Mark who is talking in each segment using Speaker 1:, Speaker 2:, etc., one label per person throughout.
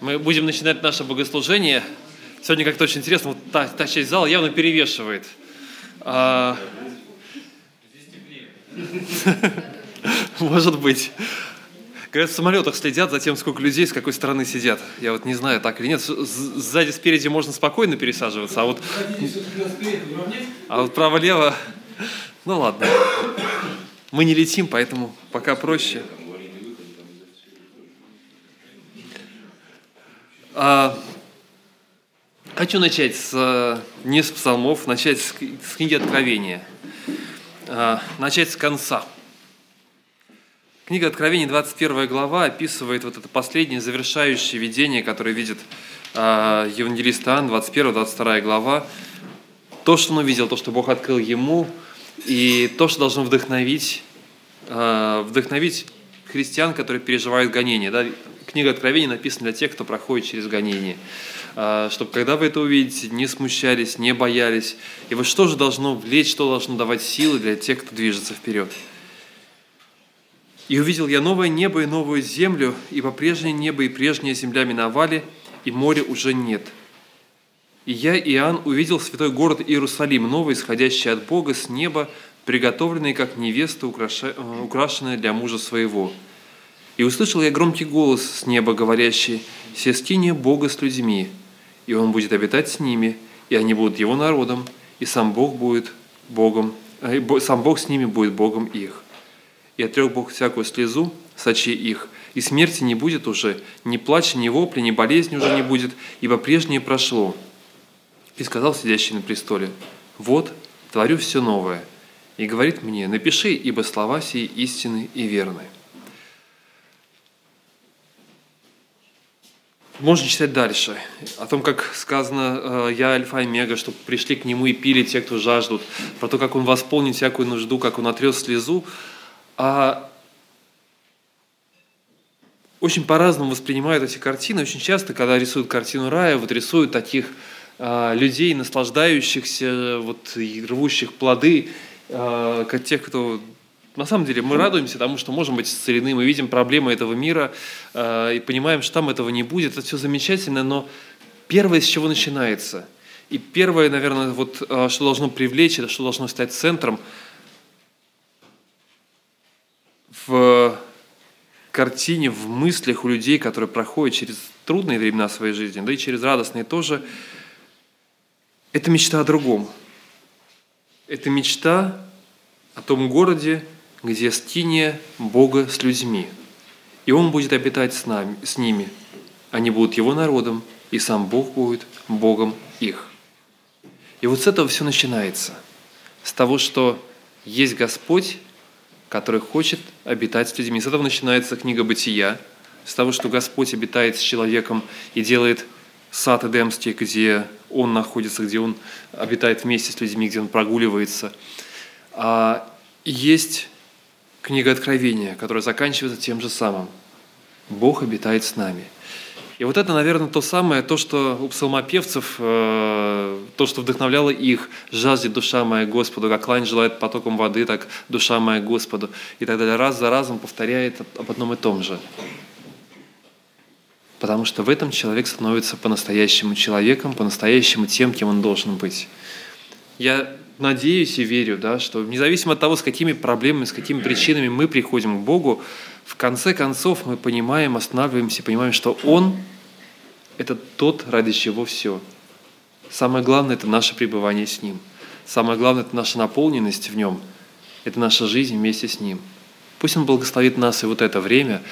Speaker 1: Мы будем начинать наше богослужение. Сегодня как-то очень интересно, вот та, та часть зала явно перевешивает. А... Может быть. Говорят, в самолетах следят за тем, сколько людей с какой стороны сидят. Я вот не знаю, так или нет. Сзади, спереди можно спокойно пересаживаться, а вот... А вот право-лево... Ну ладно. Мы не летим, поэтому пока проще. А, хочу начать с, не с псалмов, начать с, с книги Откровения. А, начать с конца. Книга Откровения, 21 глава, описывает вот это последнее завершающее видение, которое видит а, евангелист Иоанн, 21-22 глава. То, что он увидел, то, что Бог открыл ему, и то, что должно вдохновить, а, вдохновить христиан, которые переживают гонения. Да? Книга Откровения написана для тех, кто проходит через гонение. А, чтобы когда вы это увидите, не смущались, не боялись. И вот что же должно влечь, что должно давать силы для тех, кто движется вперед. И увидел я новое небо и новую землю, и по-прежнее небо и прежняя земля миновали, и моря уже нет. И я, Иоанн, увидел святой город Иерусалим, новый, исходящий от Бога с неба, приготовленный как невеста, э, украшенная для мужа своего. И услышал я громкий голос с неба, говорящий, «Сестине Бога с людьми, и Он будет обитать с ними, и они будут Его народом, и сам Бог будет Богом, э, сам Бог с ними будет Богом их» и отрек Бог всякую слезу сочи их, и смерти не будет уже, ни плача, ни вопли, ни болезни уже не будет, ибо прежнее прошло. И сказал сидящий на престоле, вот, творю все новое. И говорит мне, напиши, ибо слова сии истины и верны. Можно читать дальше. О том, как сказано, э, я альфа и омега, чтобы пришли к нему и пили те, кто жаждут. Про то, как он восполнит всякую нужду, как он отрез слезу. А очень по-разному воспринимают эти картины. Очень часто, когда рисуют картину рая, вот рисуют таких а, людей, наслаждающихся, вот, рвущих плоды, а, как тех, кто на самом деле мы радуемся тому, что можем быть исцелены, мы видим проблемы этого мира э, и понимаем, что там этого не будет. Это все замечательно, но первое, с чего начинается, и первое, наверное, вот, э, что должно привлечь, это что должно стать центром – в картине, в мыслях у людей, которые проходят через трудные времена своей жизни, да и через радостные тоже, это мечта о другом. Это мечта о том городе, где стиния Бога с людьми. И Он будет обитать с, нами, с ними. Они будут Его народом, и сам Бог будет Богом их. И вот с этого все начинается. С того, что есть Господь, который хочет обитать с людьми. С этого начинается книга «Бытия», с того, что Господь обитает с человеком и делает сад Эдемский, где Он находится, где Он обитает вместе с людьми, где Он прогуливается. А есть книга Откровения, которая заканчивается тем же самым. Бог обитает с нами – и вот это, наверное, то самое, то, что у псалмопевцев, э, то, что вдохновляло их, «Жаждет душа моя Господу, как лань желает потоком воды, так душа моя Господу». И так далее. Раз за разом повторяет об одном и том же. Потому что в этом человек становится по-настоящему человеком, по-настоящему тем, кем он должен быть. Я надеюсь и верю, да, что независимо от того, с какими проблемами, с какими причинами мы приходим к Богу, в конце концов мы понимаем, останавливаемся, понимаем, что Он – это тот, ради чего все. Самое главное – это наше пребывание с Ним. Самое главное – это наша наполненность в Нем. Это наша жизнь вместе с Ним. Пусть Он благословит нас и вот это время.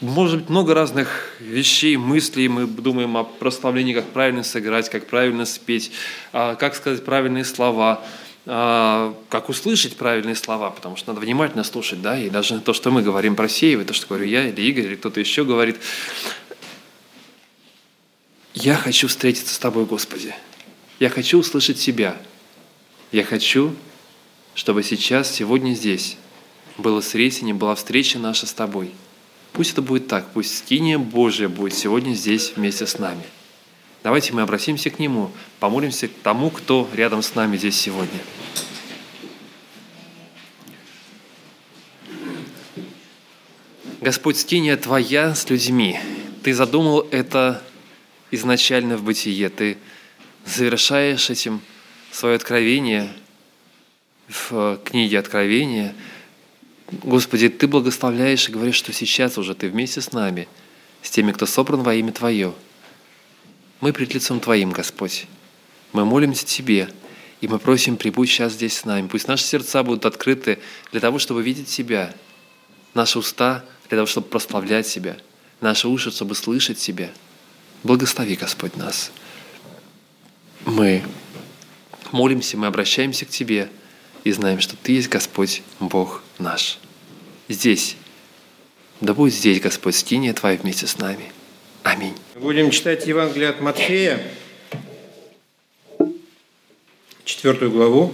Speaker 1: Может быть, много разных вещей, мыслей. Мы думаем о прославлении, как правильно сыграть, как правильно спеть, а, как сказать правильные слова – а, как услышать правильные слова, потому что надо внимательно слушать, да, и даже то, что мы говорим, просеивать, то, что говорю я или Игорь, или кто-то еще говорит. Я хочу встретиться с Тобой, Господи. Я хочу услышать Тебя. Я хочу, чтобы сейчас, сегодня здесь было сретение, была встреча наша с Тобой. Пусть это будет так, пусть скиния Божья будет сегодня здесь вместе с нами – Давайте мы обратимся к Нему, помолимся к тому, кто рядом с нами здесь сегодня. Господь, скиния Твоя с людьми. Ты задумал это изначально в бытие. Ты завершаешь этим свое откровение в книге Откровения. Господи, Ты благословляешь и говоришь, что сейчас уже Ты вместе с нами, с теми, кто собран во имя Твое. Мы пред лицом Твоим, Господь. Мы молимся Тебе, и мы просим, прибудь сейчас здесь с нами. Пусть наши сердца будут открыты для того, чтобы видеть Тебя, наши уста для того, чтобы прославлять Тебя, наши уши, чтобы слышать Тебя. Благослови, Господь, нас. Мы молимся, мы обращаемся к Тебе и знаем, что Ты есть Господь, Бог наш. Здесь. Да будет здесь, Господь, скиния Твоя вместе с нами. Аминь.
Speaker 2: Будем читать Евангелие от Матфея, четвертую главу,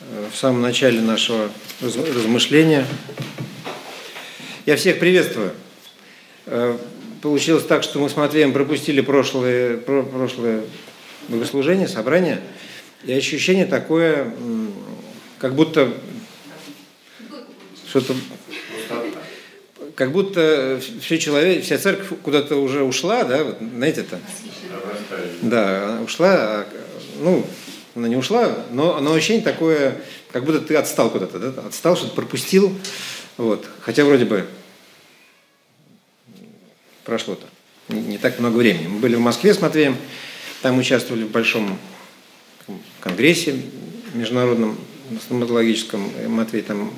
Speaker 2: э, в самом начале нашего размышления. Я всех приветствую. Э, получилось так, что мы с Матвеем пропустили прошлое, прошлое богослужение, собрание, и ощущение такое, как будто что-то как будто все человек, вся церковь куда-то уже ушла, да, вот, знаете это? Да, ушла, ну, она не ушла, но, но ощущение такое, как будто ты отстал куда-то, да? отстал, что-то пропустил, вот. Хотя вроде бы прошло-то не, не так много времени. Мы были в Москве с Матвеем, там участвовали в большом конгрессе международном стоматологическом. Матвей там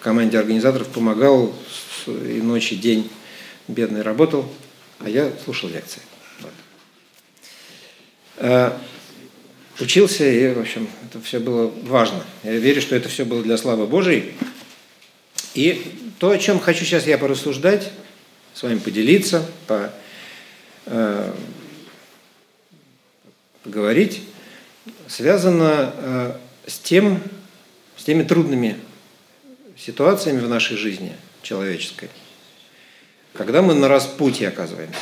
Speaker 2: команде организаторов помогал и ночь, и день бедный работал, а я слушал лекции. Вот. А, учился, и, в общем, это все было важно. Я верю, что это все было для славы Божией. И то, о чем хочу сейчас я порассуждать, с вами поделиться, по, э, поговорить, связано э, с, тем, с теми трудными ситуациями в нашей жизни человеческой, когда мы на распутье оказываемся,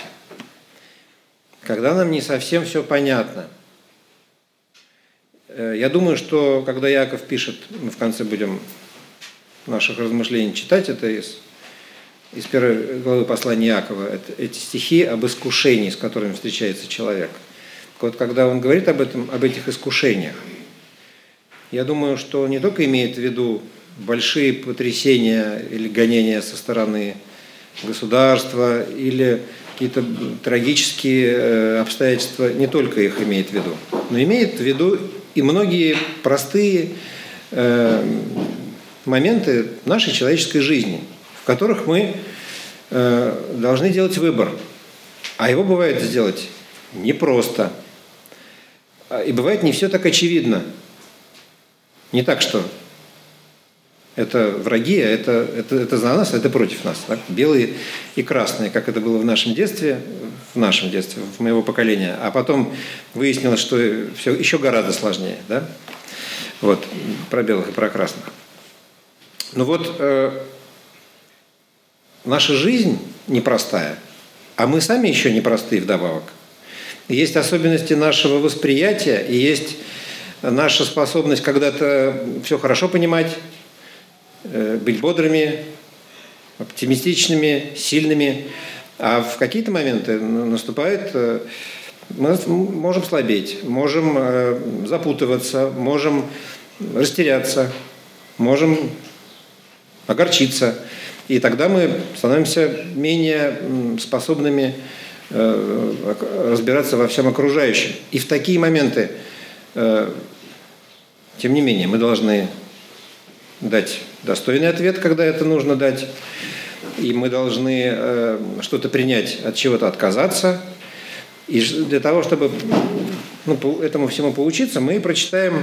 Speaker 2: когда нам не совсем все понятно. Э, я думаю, что когда Яков пишет, мы в конце будем наших размышлений читать это из, из первой главы послания Якова, это, эти стихи об искушении, с которыми встречается человек. Вот когда он говорит об, этом, об этих искушениях, я думаю, что не только имеет в виду большие потрясения или гонения со стороны государства или какие-то трагические э, обстоятельства, не только их имеет в виду, но имеет в виду и многие простые э, моменты нашей человеческой жизни, в которых мы э, должны делать выбор. А его бывает сделать непросто. И бывает не все так очевидно. Не так, что это враги, а это, это, это за нас, а это против нас. Так? Белые и красные, как это было в нашем детстве, в нашем детстве, в моего поколения. А потом выяснилось, что все еще гораздо сложнее. Да? Вот, про белых и про красных. Ну вот, э, наша жизнь непростая, а мы сами еще непростые вдобавок. Есть особенности нашего восприятия, и есть наша способность когда-то все хорошо понимать, быть бодрыми, оптимистичными, сильными. А в какие-то моменты наступает, э, мы можем слабеть, можем э, запутываться, можем растеряться, можем огорчиться. И тогда мы становимся менее способными разбираться во всем окружающем. И в такие моменты, тем не менее, мы должны дать достойный ответ, когда это нужно дать. И мы должны э, что-то принять, от чего-то отказаться. И для того, чтобы ну, этому всему поучиться, мы прочитаем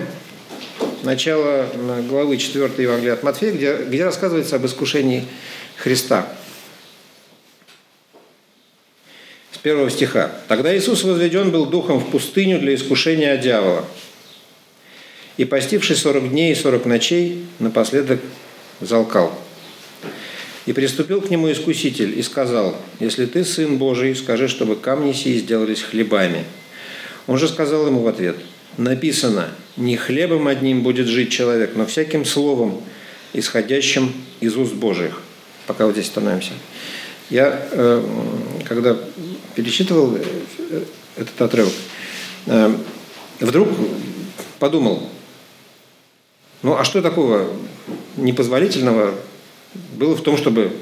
Speaker 2: начало главы 4 Евангелия от Матфея, где, где рассказывается об искушении Христа. С первого стиха. «Тогда Иисус возведен был духом в пустыню для искушения дьявола. И постивший сорок дней и сорок ночей, напоследок залкал. И приступил к нему искуситель и сказал, «Если ты сын Божий, скажи, чтобы камни сии сделались хлебами». Он же сказал ему в ответ, «Написано, не хлебом одним будет жить человек, но всяким словом, исходящим из уст Божьих». Пока вот здесь становимся. Я, э, когда перечитывал этот отрывок, вдруг подумал, ну а что такого непозволительного было в том, чтобы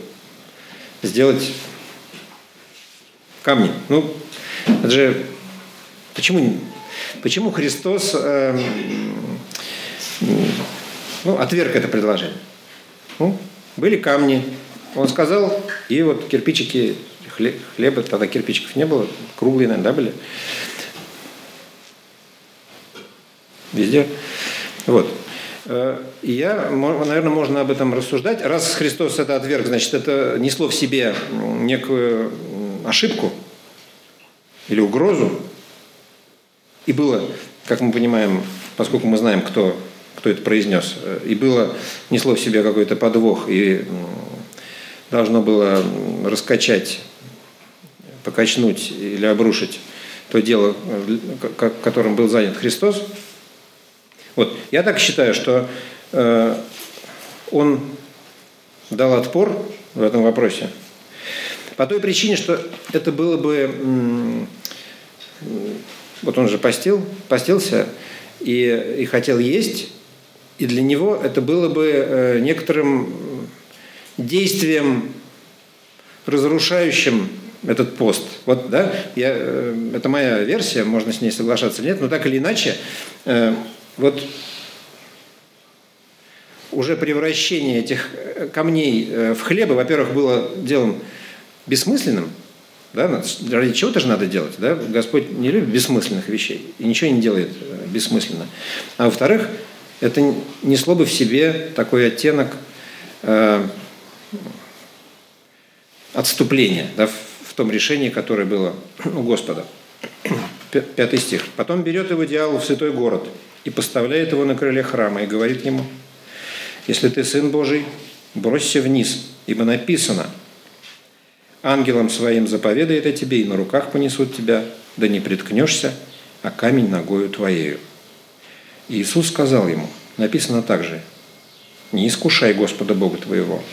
Speaker 2: сделать камни? Ну, это же почему, почему Христос э, ну, отверг это предложение? Ну, были камни, он сказал, и вот кирпичики, хлеба, тогда кирпичиков не было, круглые, наверное, да, были? Везде. Вот. Э, я, наверное, можно об этом рассуждать. Раз Христос это отверг, значит, это несло в себе некую ошибку или угрозу. И было, как мы понимаем, поскольку мы знаем, кто, кто это произнес, э, и было, несло в себе какой-то подвох, и должно было раскачать, покачнуть или обрушить то дело, э, которым был занят Христос – вот. Я так считаю, что э, он дал отпор в этом вопросе по той причине, что это было бы... Вот он же постил, постился и, и хотел есть, и для него это было бы э, некоторым действием, разрушающим этот пост. Вот, да, я, э, это моя версия, можно с ней соглашаться или нет, но так или иначе, э, вот уже превращение этих э, камней э, в хлебы, во-первых, было делом бессмысленным, да, ради чего-то же надо делать, да? Господь не любит бессмысленных вещей и ничего не делает э, бессмысленно. А во-вторых, это несло бы в себе такой оттенок э, отступления да, в том решении, которое было у Господа. Пятый стих. «Потом берет его дьявол в святой город и поставляет его на крыле храма и говорит ему, если ты Сын Божий, бросься вниз, ибо написано, ангелам своим заповедает о тебе, и на руках понесут тебя, да не приткнешься, а камень ногою твоею. И Иисус сказал ему, написано также, не искушай Господа Бога твоего.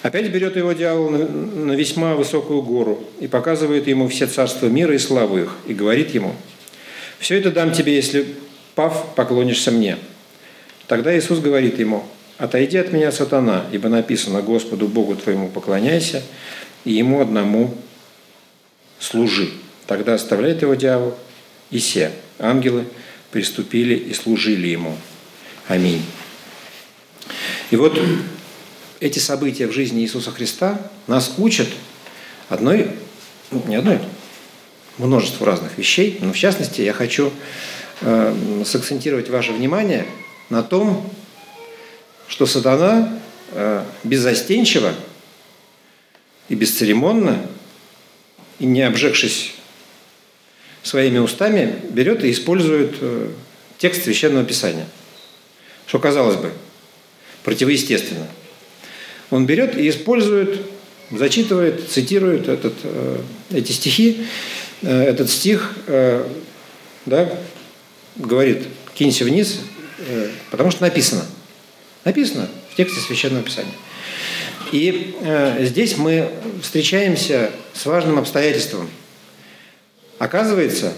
Speaker 2: Опять берет его дьявол на весьма высокую гору и показывает ему все царства мира и славу их, и говорит ему, «Все это дам тебе, если, пав, поклонишься мне». Тогда Иисус говорит ему, «Отойди от меня, сатана, ибо написано, Господу Богу твоему поклоняйся, и Ему одному служи». Тогда оставляет его дьявол, и все ангелы приступили и служили ему. Аминь. И вот эти события в жизни Иисуса Христа нас учат одной, ну, не одной, множеству разных вещей, но в частности я хочу э, сакцентировать ваше внимание – на том, что сатана э, беззастенчиво и бесцеремонно, и не обжегшись своими устами, берет и использует э, текст Священного Писания. Что, казалось бы, противоестественно. Он берет и использует, зачитывает, цитирует этот, э, эти стихи. Этот стих да, говорит, кинься вниз, Э, потому что написано. Написано в тексте Священного Писания. И э, здесь мы встречаемся с важным обстоятельством. Оказывается,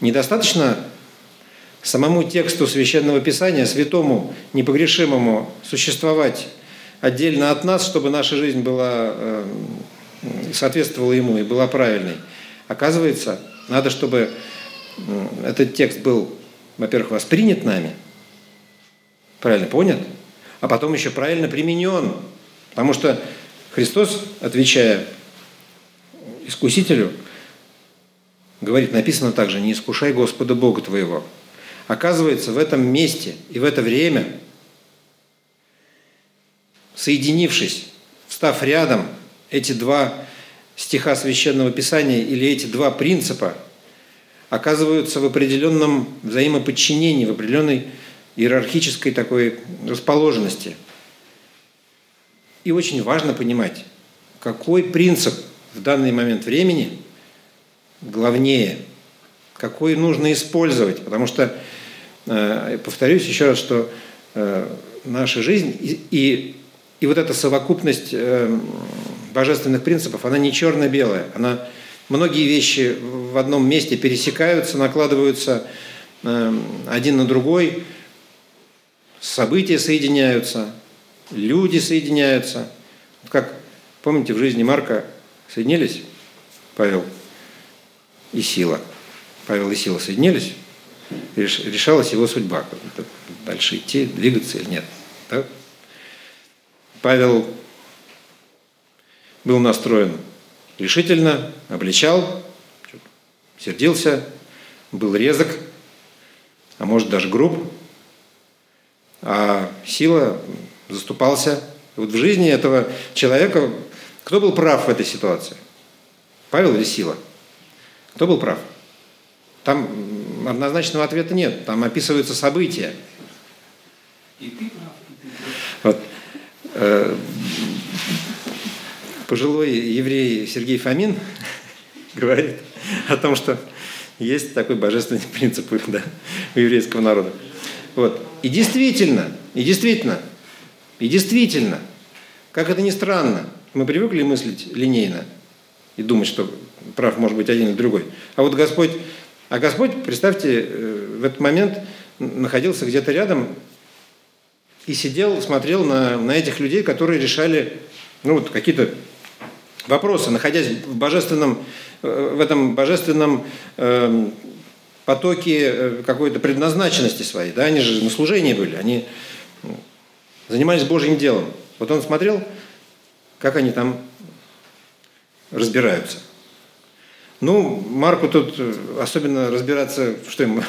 Speaker 2: недостаточно самому тексту Священного Писания, святому, непогрешимому, существовать отдельно от нас, чтобы наша жизнь была, э, соответствовала ему и была правильной. Оказывается, надо, чтобы этот текст был во-первых, воспринят нами, правильно понят, а потом еще правильно применен. Потому что Христос, отвечая искусителю, говорит, написано также, не искушай Господа Бога твоего. Оказывается, в этом месте и в это время, соединившись, встав рядом, эти два стиха Священного Писания или эти два принципа – оказываются в определенном взаимоподчинении, в определенной иерархической такой расположенности. И очень важно понимать, какой принцип в данный момент времени главнее, какой нужно использовать. Потому что, э, повторюсь еще раз, что э, наша жизнь и И вот эта совокупность э, божественных принципов, она не черно-белая. Она, многие вещи в одном месте пересекаются, накладываются э, один на другой, события соединяются, люди соединяются. Как, помните, в жизни Марка соединились Павел и Сила. Павел и Сила соединились, решалась его судьба. Дальше идти, двигаться или нет. Так? Павел был настроен решительно, обличал, сердился, был резок, а может даже груб. А сила заступался. Вот в жизни этого человека, кто был прав в этой ситуации? Павел или сила? Кто был прав? Там однозначного ответа нет. Там описываются события. И ты прав, и ты прав. Вот. Пожилой еврей Сергей Фомин говорит о том, что есть такой божественный принцип да, у еврейского народа. Вот. И действительно, и действительно, и действительно, как это ни странно, мы привыкли мыслить линейно и думать, что прав может быть один или другой. А вот Господь, а Господь, представьте, э, в этот момент находился где-то рядом и сидел, смотрел на, на этих людей, которые решали ну, вот, какие-то вопросы, находясь в божественном, э, в этом божественном э, потоке э, какой-то предназначенности своей. Да? Они же на служении были, они занимались Божьим делом. Вот он смотрел, как они там разбираются. Ну, Марку тут э, особенно разбираться, что ему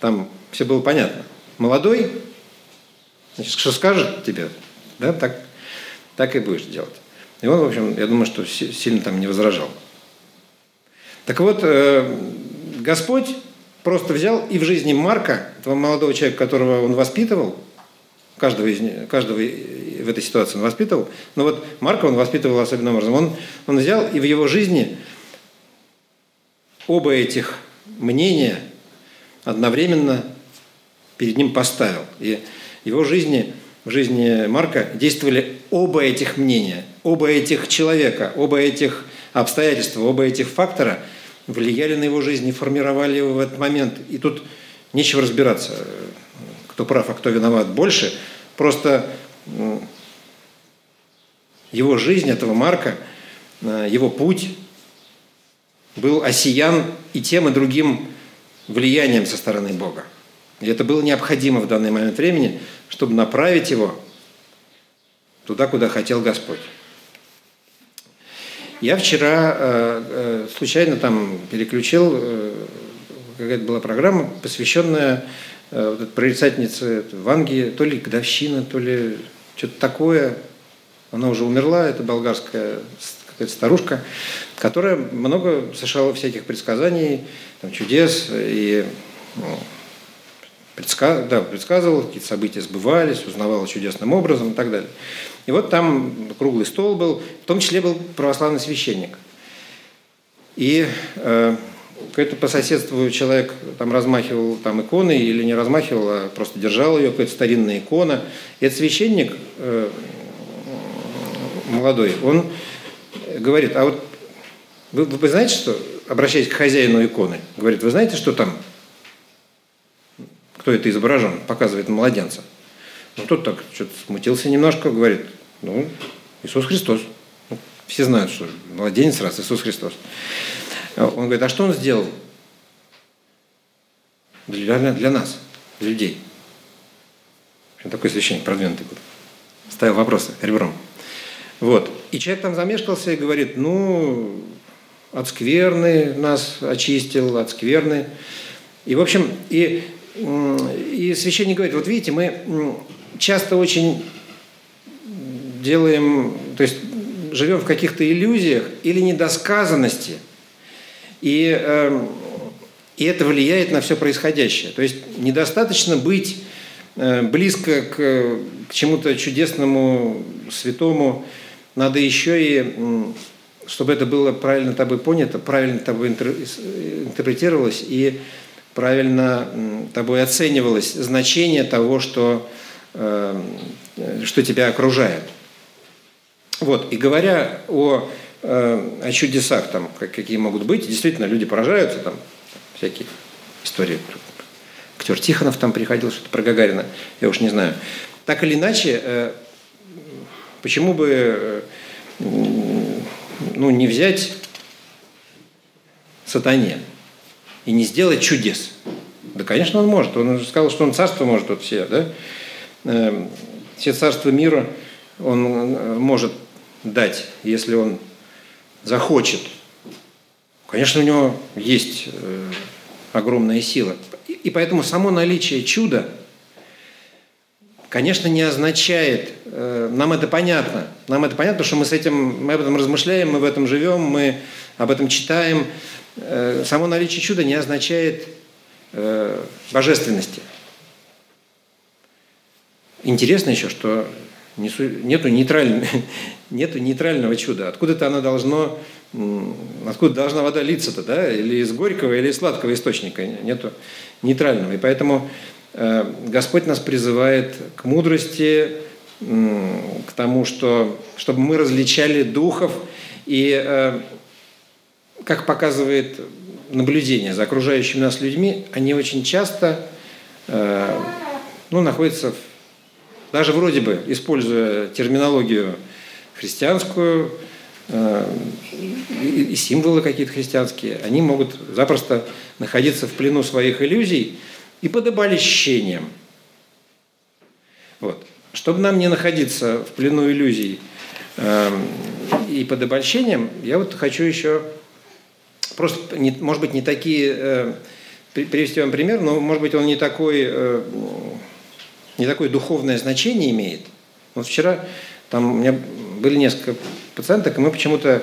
Speaker 2: там все было понятно. Молодой, Значит, что скажет тебе, да, так, так и будешь делать. И он, в общем, я думаю, что сильно там не возражал. Так вот, э, Господь просто взял и в жизни Марка, этого молодого человека, которого он воспитывал, каждого, из, каждого в этой ситуации он воспитывал, но вот Марка он воспитывал особенным образом. Он, он взял и в его жизни оба этих мнения одновременно перед ним поставил. И его жизни, в жизни Марка действовали оба этих мнения, оба этих человека, оба этих обстоятельства, оба этих фактора влияли на его жизнь и формировали его в этот момент. И тут нечего разбираться, кто прав, а кто виноват больше. Просто его жизнь, этого Марка, э, его путь был осиян и тем, и другим влиянием со стороны Бога. И это было необходимо в данный момент времени, чтобы направить его туда, куда хотел Господь. Я вчера э, э, случайно там переключил, э, какая-то была программа, посвященная вот прорицательнице Ванги, то ли годовщина, то ли что-то такое. Она уже умерла, это болгарская какая-то старушка, которая много совершала всяких предсказаний, там, чудес и ну, предсказ... да, предсказывал, какие-то события сбывались, узнавал чудесным образом и так далее. И вот там круглый стол был, в том числе был православный священник. И э, какой-то по соседству человек там размахивал там иконой или не размахивал, а просто держал ее, какая-то старинная икона. И этот священник э, молодой, он говорит, а вот вы, вы знаете, что, обращаясь к хозяину иконы, говорит, вы знаете, что там кто это изображен, показывает младенца. Ну, тот так что-то смутился немножко, говорит, ну, Иисус Христос. Ну, все знают, что младенец раз Иисус Христос. Он говорит, а что он сделал для, для нас, для людей? Такой священник продвинутый был. Ставил вопросы ребром. Вот. И человек там замешкался и говорит, ну, от скверны нас очистил, от скверны. И, в общем, и и священник говорит, вот видите, мы часто очень делаем, то есть живем в каких-то иллюзиях или недосказанности, и, э, и это влияет на все происходящее. То есть недостаточно быть э, близко к, к чему-то чудесному, святому, надо еще и, чтобы это было правильно тобой понято, правильно тобой интерпретировалось, и правильно тобой оценивалось значение того, что э, э, что тебя окружает. Вот, и говоря о, э, о чудесах, там, какие могут быть, действительно, люди поражаются, там, всякие истории. Актер Тихонов там приходил, что-то про Гагарина, я уж не знаю. Так или иначе, почему бы ну, не взять сатане и не сделать чудес? Да, конечно, он может. Он уже сказал, что он царство может вот все, да? Эм, все царства мира он э, может дать, если он захочет. Конечно, у него есть э, огромная сила. И поэтому само наличие чуда, конечно, не означает, э, нам это понятно, нам это понятно, что мы с этим, мы об этом размышляем, мы в этом живем, мы об этом читаем. Само наличие чуда не означает божественности. Интересно еще, что нету, нейтраль... нету нейтрального чуда. Откуда-то оно должно, откуда должна вода литься-то, да? Или из горького, или из сладкого источника. Нету нейтрального. И поэтому э, Господь нас призывает к мудрости, к тому, что, чтобы мы различали духов. И, э, как показывает наблюдение за окружающими нас людьми, они очень часто э, ну, находятся в даже вроде бы, используя терминологию христианскую, э, и символы какие-то христианские, они могут запросто находиться в плену своих иллюзий и под обольщением. Вот. Чтобы нам не находиться в плену иллюзий э, и под обольщением, я вот хочу еще просто, не, может быть, не такие, э, привести вам пример, но, может быть, он не такой не такое духовное значение имеет. Вот вчера там у меня были несколько пациенток, и мы почему-то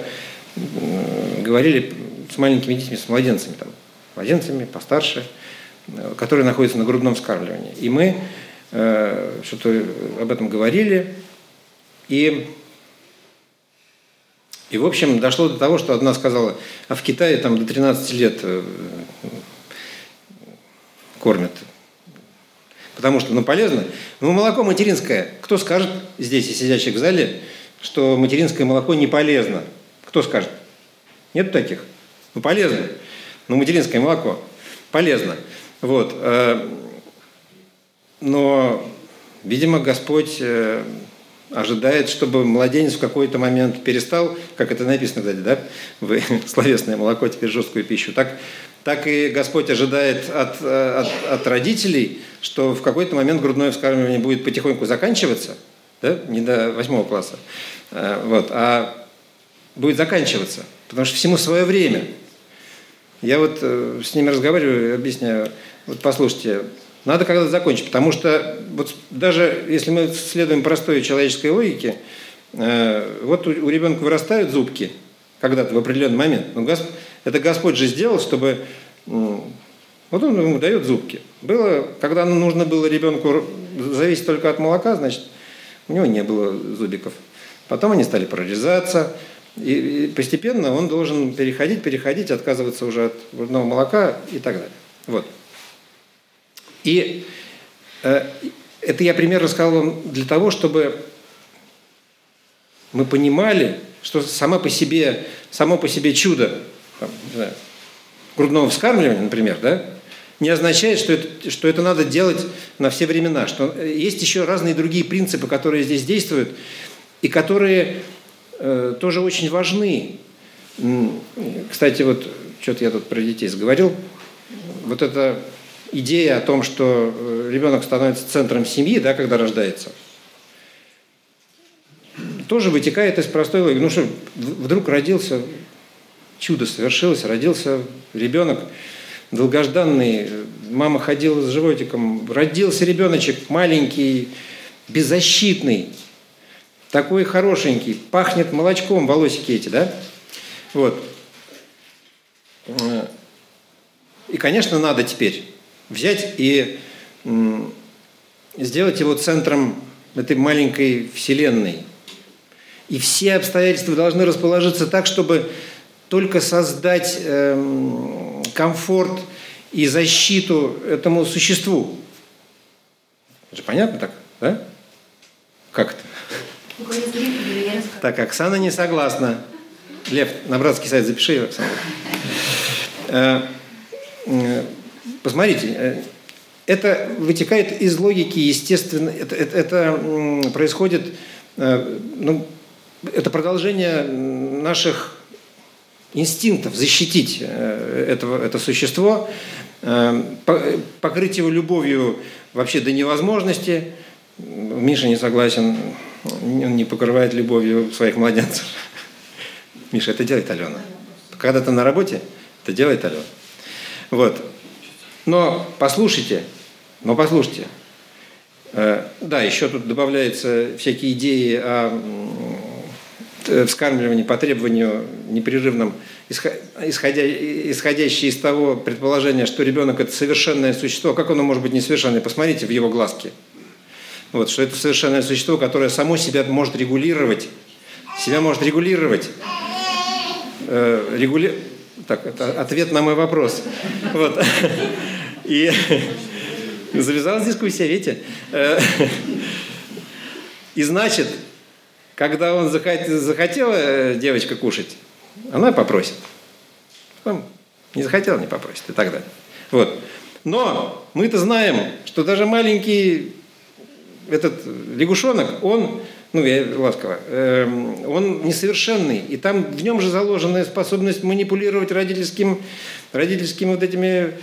Speaker 2: говорили с маленькими детьми, с младенцами, там, младенцами постарше, которые находятся на грудном вскармливании. И мы э, что-то об этом говорили, и, и, в общем, дошло до того, что одна сказала, а в Китае там до 13 лет э, кормят потому что ну, полезно. Ну, молоко материнское. Кто скажет здесь, и сидящих в зале, что материнское молоко не полезно? Кто скажет? Нет таких? Ну, полезно. Ну, материнское молоко полезно. Вот. Э, но, видимо, Господь э, ожидает, чтобы младенец в какой-то момент перестал, как это написано, кстати, да, вы словесное молоко, теперь жесткую пищу, так так и Господь ожидает от, от, от родителей, что в какой-то момент грудное вскармливание будет потихоньку заканчиваться, да? не до восьмого класса, э, вот, а будет заканчиваться, потому что всему свое время. Я вот э, с ними разговариваю, объясняю, вот послушайте, надо когда-то закончить, потому что вот даже если мы следуем простой человеческой логике, э, вот у, ребенка вырастают зубки когда-то в определенный момент, но Господь это Господь же сделал, чтобы... Вот он ему дает зубки. Было, когда нужно было ребенку зависеть только от молока, значит, у него не было зубиков. Потом они стали прорезаться, и постепенно он должен переходить, переходить, отказываться уже от грудного молока и так далее. Вот. И э, это я пример рассказал вам для того, чтобы мы понимали, что само по себе, само по себе чудо там, не знаю, грудного вскармливания, например, да, не означает, что это, что это надо делать на все времена. Что есть еще разные другие принципы, которые здесь действуют, и которые э, тоже очень важны. Кстати, вот что-то я тут про детей сговорил. Вот эта идея о том, что э, ребенок становится центром семьи, да, когда рождается, тоже вытекает из простой логики. Ну что, вдруг родился чудо совершилось, родился ребенок долгожданный, мама ходила с животиком, родился ребеночек маленький, беззащитный, такой хорошенький, пахнет молочком, волосики эти, да? Вот. И, конечно, надо теперь взять и сделать его центром этой маленькой вселенной. И все обстоятельства должны расположиться так, чтобы только создать эм, комфорт и защиту этому существу. Это же понятно так, да? Как это? Так, Оксана не согласна. Лев, на братский сайт запиши, Оксана. Э, э, посмотрите, э, это вытекает из логики, естественно, это, это, это происходит, ну, это продолжение наших инстинктов защитить этого, это существо, покрыть его любовью вообще до невозможности. Миша не согласен, он не покрывает любовью своих младенцев. Миша, это делает Алена. Когда ты на работе, это делает Алена. Вот. Но послушайте, но послушайте. Э, да, еще тут добавляются всякие идеи о вскармливании по требованию непрерывном, исходя, исходящие из того предположения, что ребенок – это совершенное существо. Как оно может быть несовершенное? Посмотрите в его глазки. Вот, что это совершенное существо, которое само себя может регулировать. Себя может регулировать. Э, регули... Так, это ответ на мой вопрос. Вот. И завязалась дискуссия, видите? Э, и значит, когда он захотела э, девочка кушать, она попросит. Потом не захотела, не попросит и так далее. Вот. Но мы-то знаем, что даже маленький этот лягушонок, он, ну я ласково, э, он несовершенный, и там в нем же заложена способность манипулировать родительским, родительскими вот этими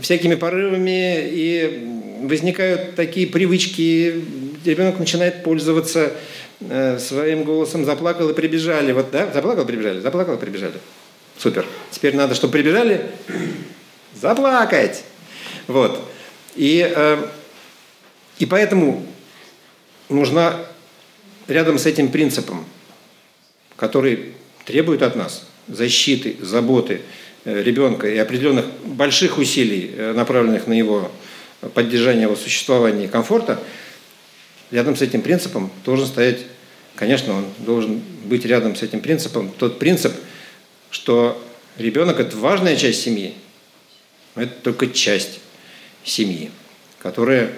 Speaker 2: всякими порывами, и возникают такие привычки, ребенок начинает пользоваться э, своим голосом, заплакал и прибежали, вот, да, заплакал, прибежали, заплакал, прибежали. Супер. Теперь надо, чтобы прибежали, заплакать. Вот. И э, и поэтому нужна рядом с этим принципом, который требует от нас защиты, заботы э, ребенка и определенных больших усилий, э, направленных на его поддержание его существования и комфорта, рядом с этим принципом должен стоять, конечно, он должен быть рядом с этим принципом, тот принцип, что ребенок – это важная часть семьи, это только часть семьи, которая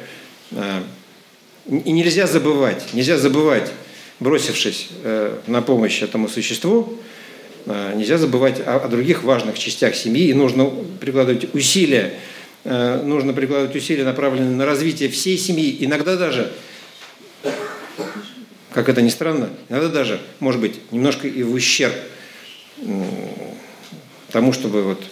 Speaker 2: и нельзя забывать, нельзя забывать, бросившись э, на помощь этому существу, э, нельзя забывать о, других важных частях семьи, и нужно прикладывать усилия, нужно прикладывать усилия, направленные на развитие всей семьи, иногда даже, как это ни странно, иногда даже, может быть, немножко и в ущерб тому, чтобы вот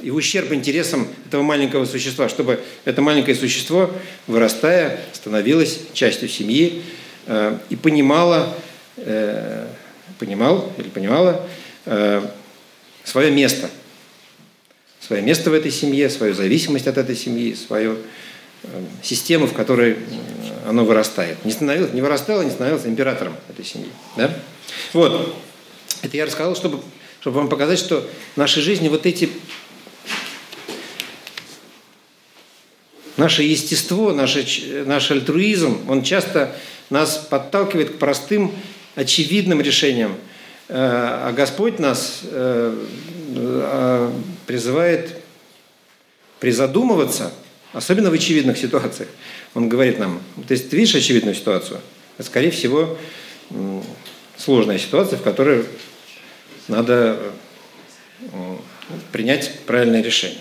Speaker 2: и в ущерб интересам этого маленького существа, чтобы это маленькое существо, вырастая, становилось частью семьи э, и понимало, э, понимал или понимала э, свое место. Свое место в этой семье, свою зависимость от этой семьи, свою систему, в которой оно вырастает. Не, становилось, не вырастало, не становилось императором этой семьи. Да? Вот. Это я рассказал, чтобы, чтобы вам показать, что в нашей жизни вот эти Наше естество, наш, наш альтруизм, он часто нас подталкивает к простым, очевидным решениям. Э, а Господь нас э, э, призывает призадумываться, особенно в очевидных ситуациях. Он говорит нам, то есть ты видишь очевидную ситуацию, это, скорее всего, сложная ситуация, в которой надо принять правильное решение.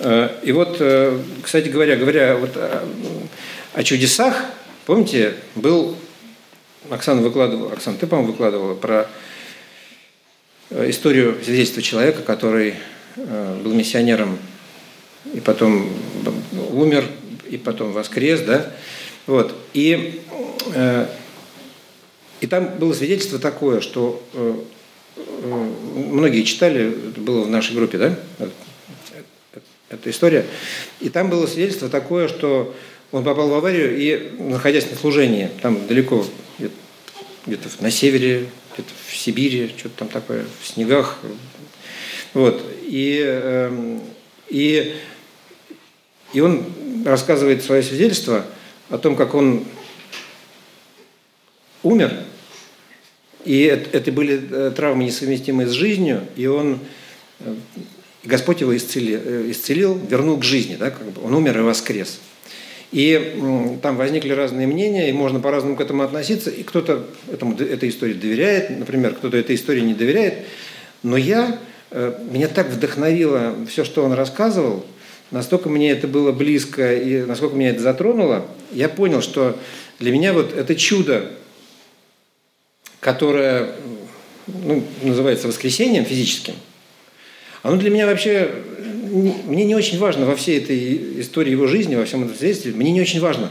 Speaker 2: Э, и вот, э, кстати говоря, говоря вот о, чудесах, помните, был, Оксана выкладывала, Оксана, ты, по-моему, выкладывала про э, историю свидетельства человека, который был миссионером и потом умер, и потом воскрес, да, вот, и, и там было свидетельство такое, что многие читали, было в нашей группе, да, эта история. И там было свидетельство такое, что он попал в аварию и, находясь на служении, там далеко, где-то на севере, где-то в Сибири, что-то там такое, в снегах. Вот. И, эм, и, и он рассказывает свое свидетельство о том, как он умер, и это, были э, травмы, несовместимые с жизнью, и он Господь его исцелил, э, исцелил, вернул к жизни, да, как бы он умер и воскрес. И там возникли разные мнения, и можно по-разному к этому относиться. И кто-то этому, этой истории доверяет, например, кто-то этой истории не доверяет. Но я, э, меня так вдохновило все, что он рассказывал, настолько мне это было близко и насколько меня это затронуло, я понял, что для меня вот это чудо, которое ну, называется воскресением физическим, оно для меня вообще мне не очень важно во всей этой истории его жизни, во всем этом свидетельстве, мне не очень важно,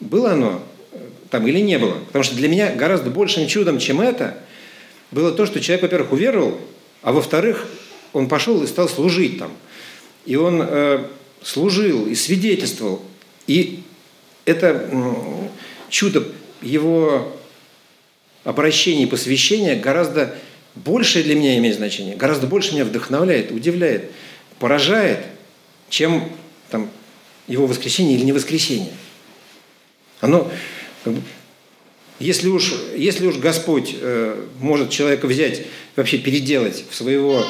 Speaker 2: было оно э, там или не было. Потому что для меня гораздо большим чудом, чем это, было то, что человек, во-первых, уверовал, а во-вторых, он пошел и стал служить там. И он э, служил и свидетельствовал. И это чудо его обращения и посвящения гораздо большее для меня имеет значение, гораздо больше меня вдохновляет, удивляет поражает, чем там, его воскресение или не воскресение. Оно, если уж, если уж Господь э, может человека взять, вообще переделать в своего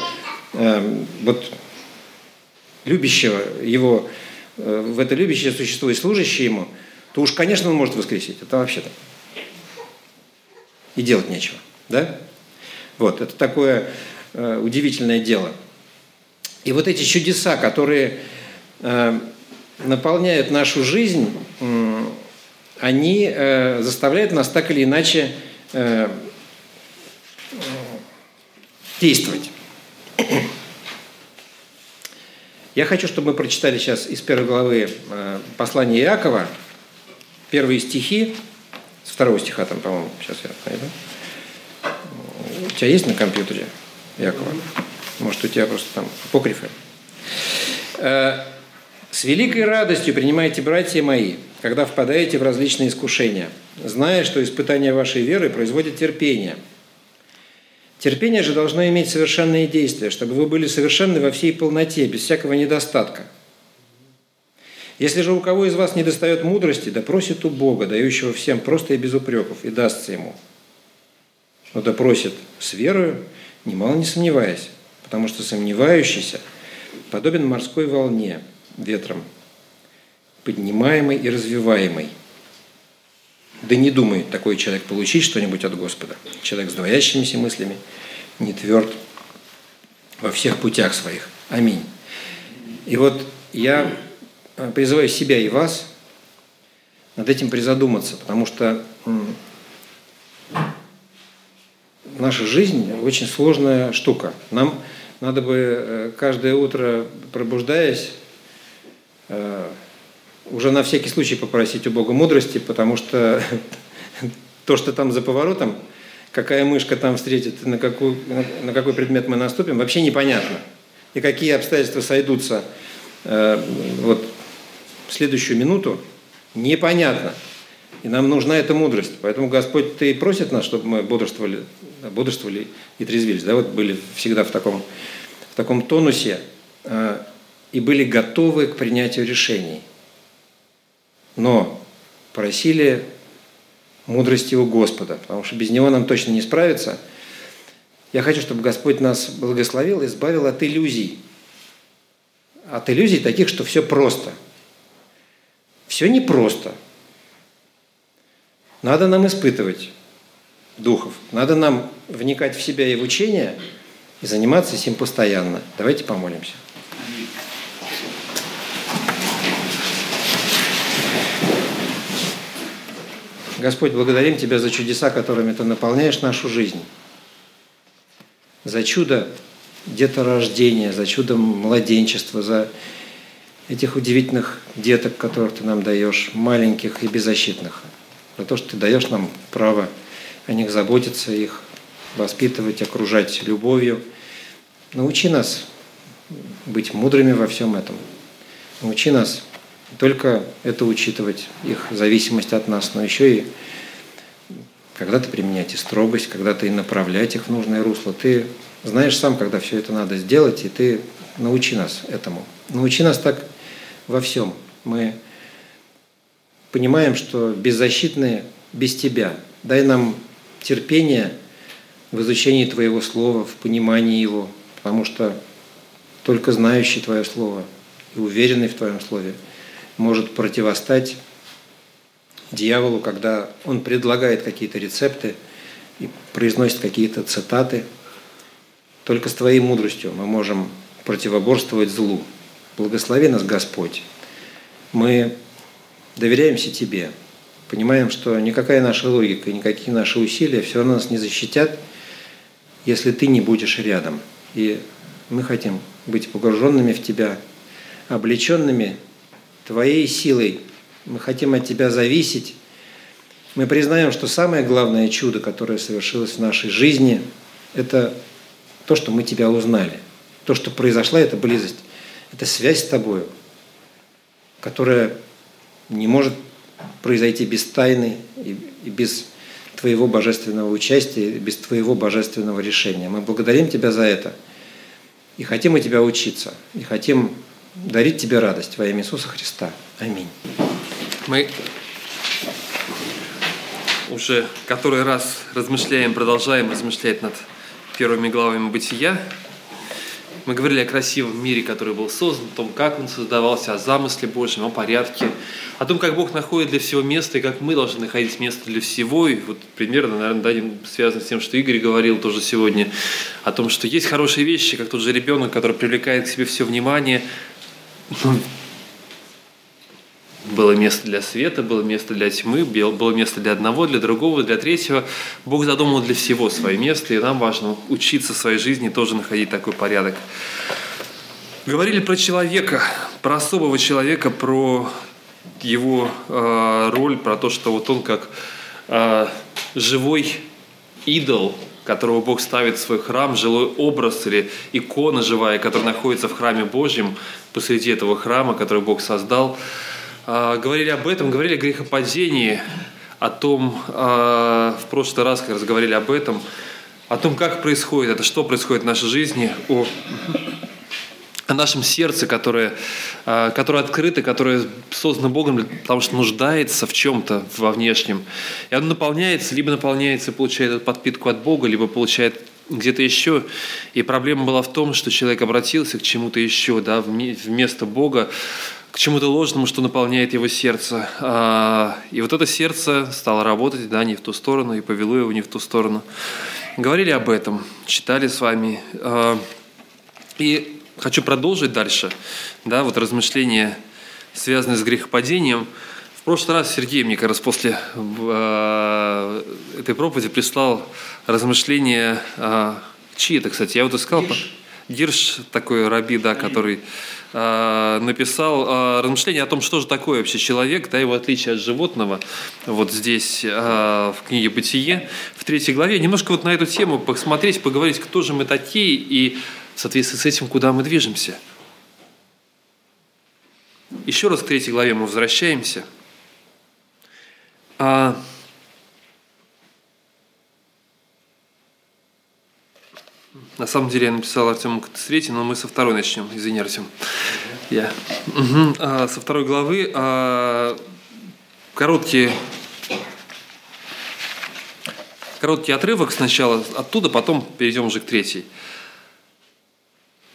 Speaker 2: э, вот, любящего его, э, в это любящее существо и служащее ему, то уж, конечно, он может воскресить. Это вообще-то. И делать нечего. Да? Вот, это такое э, удивительное дело – и вот эти чудеса, которые э, наполняют нашу жизнь, э, они э, заставляют нас так или иначе э, действовать. Я хочу, чтобы мы прочитали сейчас из первой главы э, послания Иакова, первые стихи, с второго стиха там, по-моему, сейчас я найду. Тебя есть на компьютере Иакова? Может, у тебя просто там апокрифы. Э, «С великой радостью принимайте, братья мои, когда впадаете в различные искушения, зная, что испытание вашей веры производит терпение. Терпение же должно иметь совершенные действия, чтобы вы были совершенны во всей полноте, без всякого недостатка. Если же у кого из вас не достает мудрости, да просит у Бога, дающего всем просто и без упреков, и дастся ему. Но да просит с верою, немало не сомневаясь потому что сомневающийся подобен морской волне ветром, поднимаемой и развиваемой. Да не думает такой человек получить что-нибудь от Господа. Человек с двоящимися мыслями, не тверд во всех путях своих. Аминь. И вот я э, призываю себя и вас над этим призадуматься, потому что наша жизнь очень сложная штука. Нам надо бы э, каждое утро, пробуждаясь, э, уже на всякий случай попросить у Бога мудрости, потому что то, что там за поворотом, какая мышка там встретит, на, какую, на какой предмет мы наступим, вообще непонятно. И какие обстоятельства сойдутся э, вот, в следующую минуту, непонятно. И нам нужна эта мудрость. Поэтому Господь Ты просит нас, чтобы мы бодрствовали, бодрствовали и трезвились. Да, вот были всегда в таком, в таком тонусе э, и были готовы к принятию решений. Но просили мудрости у Господа, потому что без Него нам точно не справиться. Я хочу, чтобы Господь нас благословил избавил от иллюзий. От иллюзий таких, что все просто. Все непросто – надо нам испытывать духов, надо нам вникать в себя и в учение и заниматься этим постоянно. Давайте помолимся. Господь, благодарим Тебя за чудеса, которыми Ты наполняешь нашу жизнь. За чудо деторождения, за чудо младенчества, за этих удивительных деток, которых Ты нам даешь, маленьких и беззащитных за то, что ты даешь нам право о них заботиться, их воспитывать, окружать любовью. Научи нас быть мудрыми во всем этом. Научи нас только это учитывать, их зависимость от нас, но еще и когда-то применять и строгость, когда-то и направлять их в нужное русло. Ты знаешь сам, когда все это надо сделать, и ты научи нас этому. Научи нас так во всем. Мы понимаем, что беззащитны без Тебя. Дай нам терпение в изучении Твоего Слова, в понимании его, потому что только знающий Твое Слово и уверенный в Твоем Слове может противостать дьяволу, когда он предлагает какие-то рецепты и произносит какие-то цитаты. Только с Твоей мудростью мы можем противоборствовать злу. Благослови нас, Господь. Мы доверяемся Тебе, понимаем, что никакая наша логика, никакие наши усилия все равно нас не защитят, если Ты не будешь рядом. И мы хотим быть погруженными в Тебя, облеченными Твоей силой. Мы хотим от Тебя зависеть. Мы признаем, что самое главное чудо, которое совершилось в нашей жизни, это то, что мы Тебя узнали. То, что произошла эта близость, это связь с Тобою, которая не может произойти без тайны и без Твоего божественного участия, без Твоего божественного решения. Мы благодарим Тебя за это и хотим у Тебя учиться, и хотим дарить Тебе радость во имя Иисуса Христа. Аминь.
Speaker 1: Мы уже который раз размышляем, продолжаем размышлять над первыми главами бытия. Мы говорили о красивом мире, который был создан, о том, как он создавался, о замысле Божьем, о порядке, о том, как Бог находит для всего место и как мы должны находить место для всего. И вот примерно, наверное, да, связано с тем, что Игорь говорил тоже сегодня, о том, что есть хорошие вещи, как тот же ребенок, который привлекает к себе все внимание, ну, было место для света, было место для тьмы, было место для одного, для другого, для третьего. Бог задумал для всего свое место, и нам важно учиться в своей жизни тоже находить такой порядок. Говорили про человека, про особого человека, про его э, роль, про то, что вот он как э, живой идол, которого Бог ставит в свой храм, жилой образ или икона живая, которая находится в храме Божьем, посреди этого храма, который Бог создал – говорили об этом, говорили о грехопадении, о том, а, в прошлый раз, как раз говорили об этом, о том, как происходит это, что происходит в нашей жизни, о, о нашем сердце, которое, а, которое открыто, которое создано Богом, потому что нуждается в чем-то во внешнем. И оно наполняется, либо наполняется получает подпитку от Бога, либо получает где-то еще. И проблема была в том, что человек обратился к чему-то еще, да, вместо Бога к чему-то ложному, что наполняет его сердце. А, и вот это сердце стало работать, да, не в ту сторону, и повело его не в ту сторону. Говорили об этом, читали с вами. А, и хочу продолжить дальше, да, вот размышления, связанные с грехопадением. В прошлый раз Сергей мне как раз после а, этой проповеди прислал размышления, чьи это, кстати, я вот искал. Гирш, Гирш такой раби, да, который Э, написал э, размышление о том, что же такое вообще человек, да, его отличие от животного, вот здесь э, в книге «Бытие», в третьей главе. Немножко вот на эту тему посмотреть, поговорить, кто же мы такие и в соответствии с этим, куда мы движемся. Еще раз к третьей главе мы возвращаемся. А На самом деле я написал Артему с третьей, но мы со второй начнем. Извини, Артем. Я. Угу. А, со второй главы а, короткий, короткий отрывок сначала оттуда, потом перейдем уже к третьей.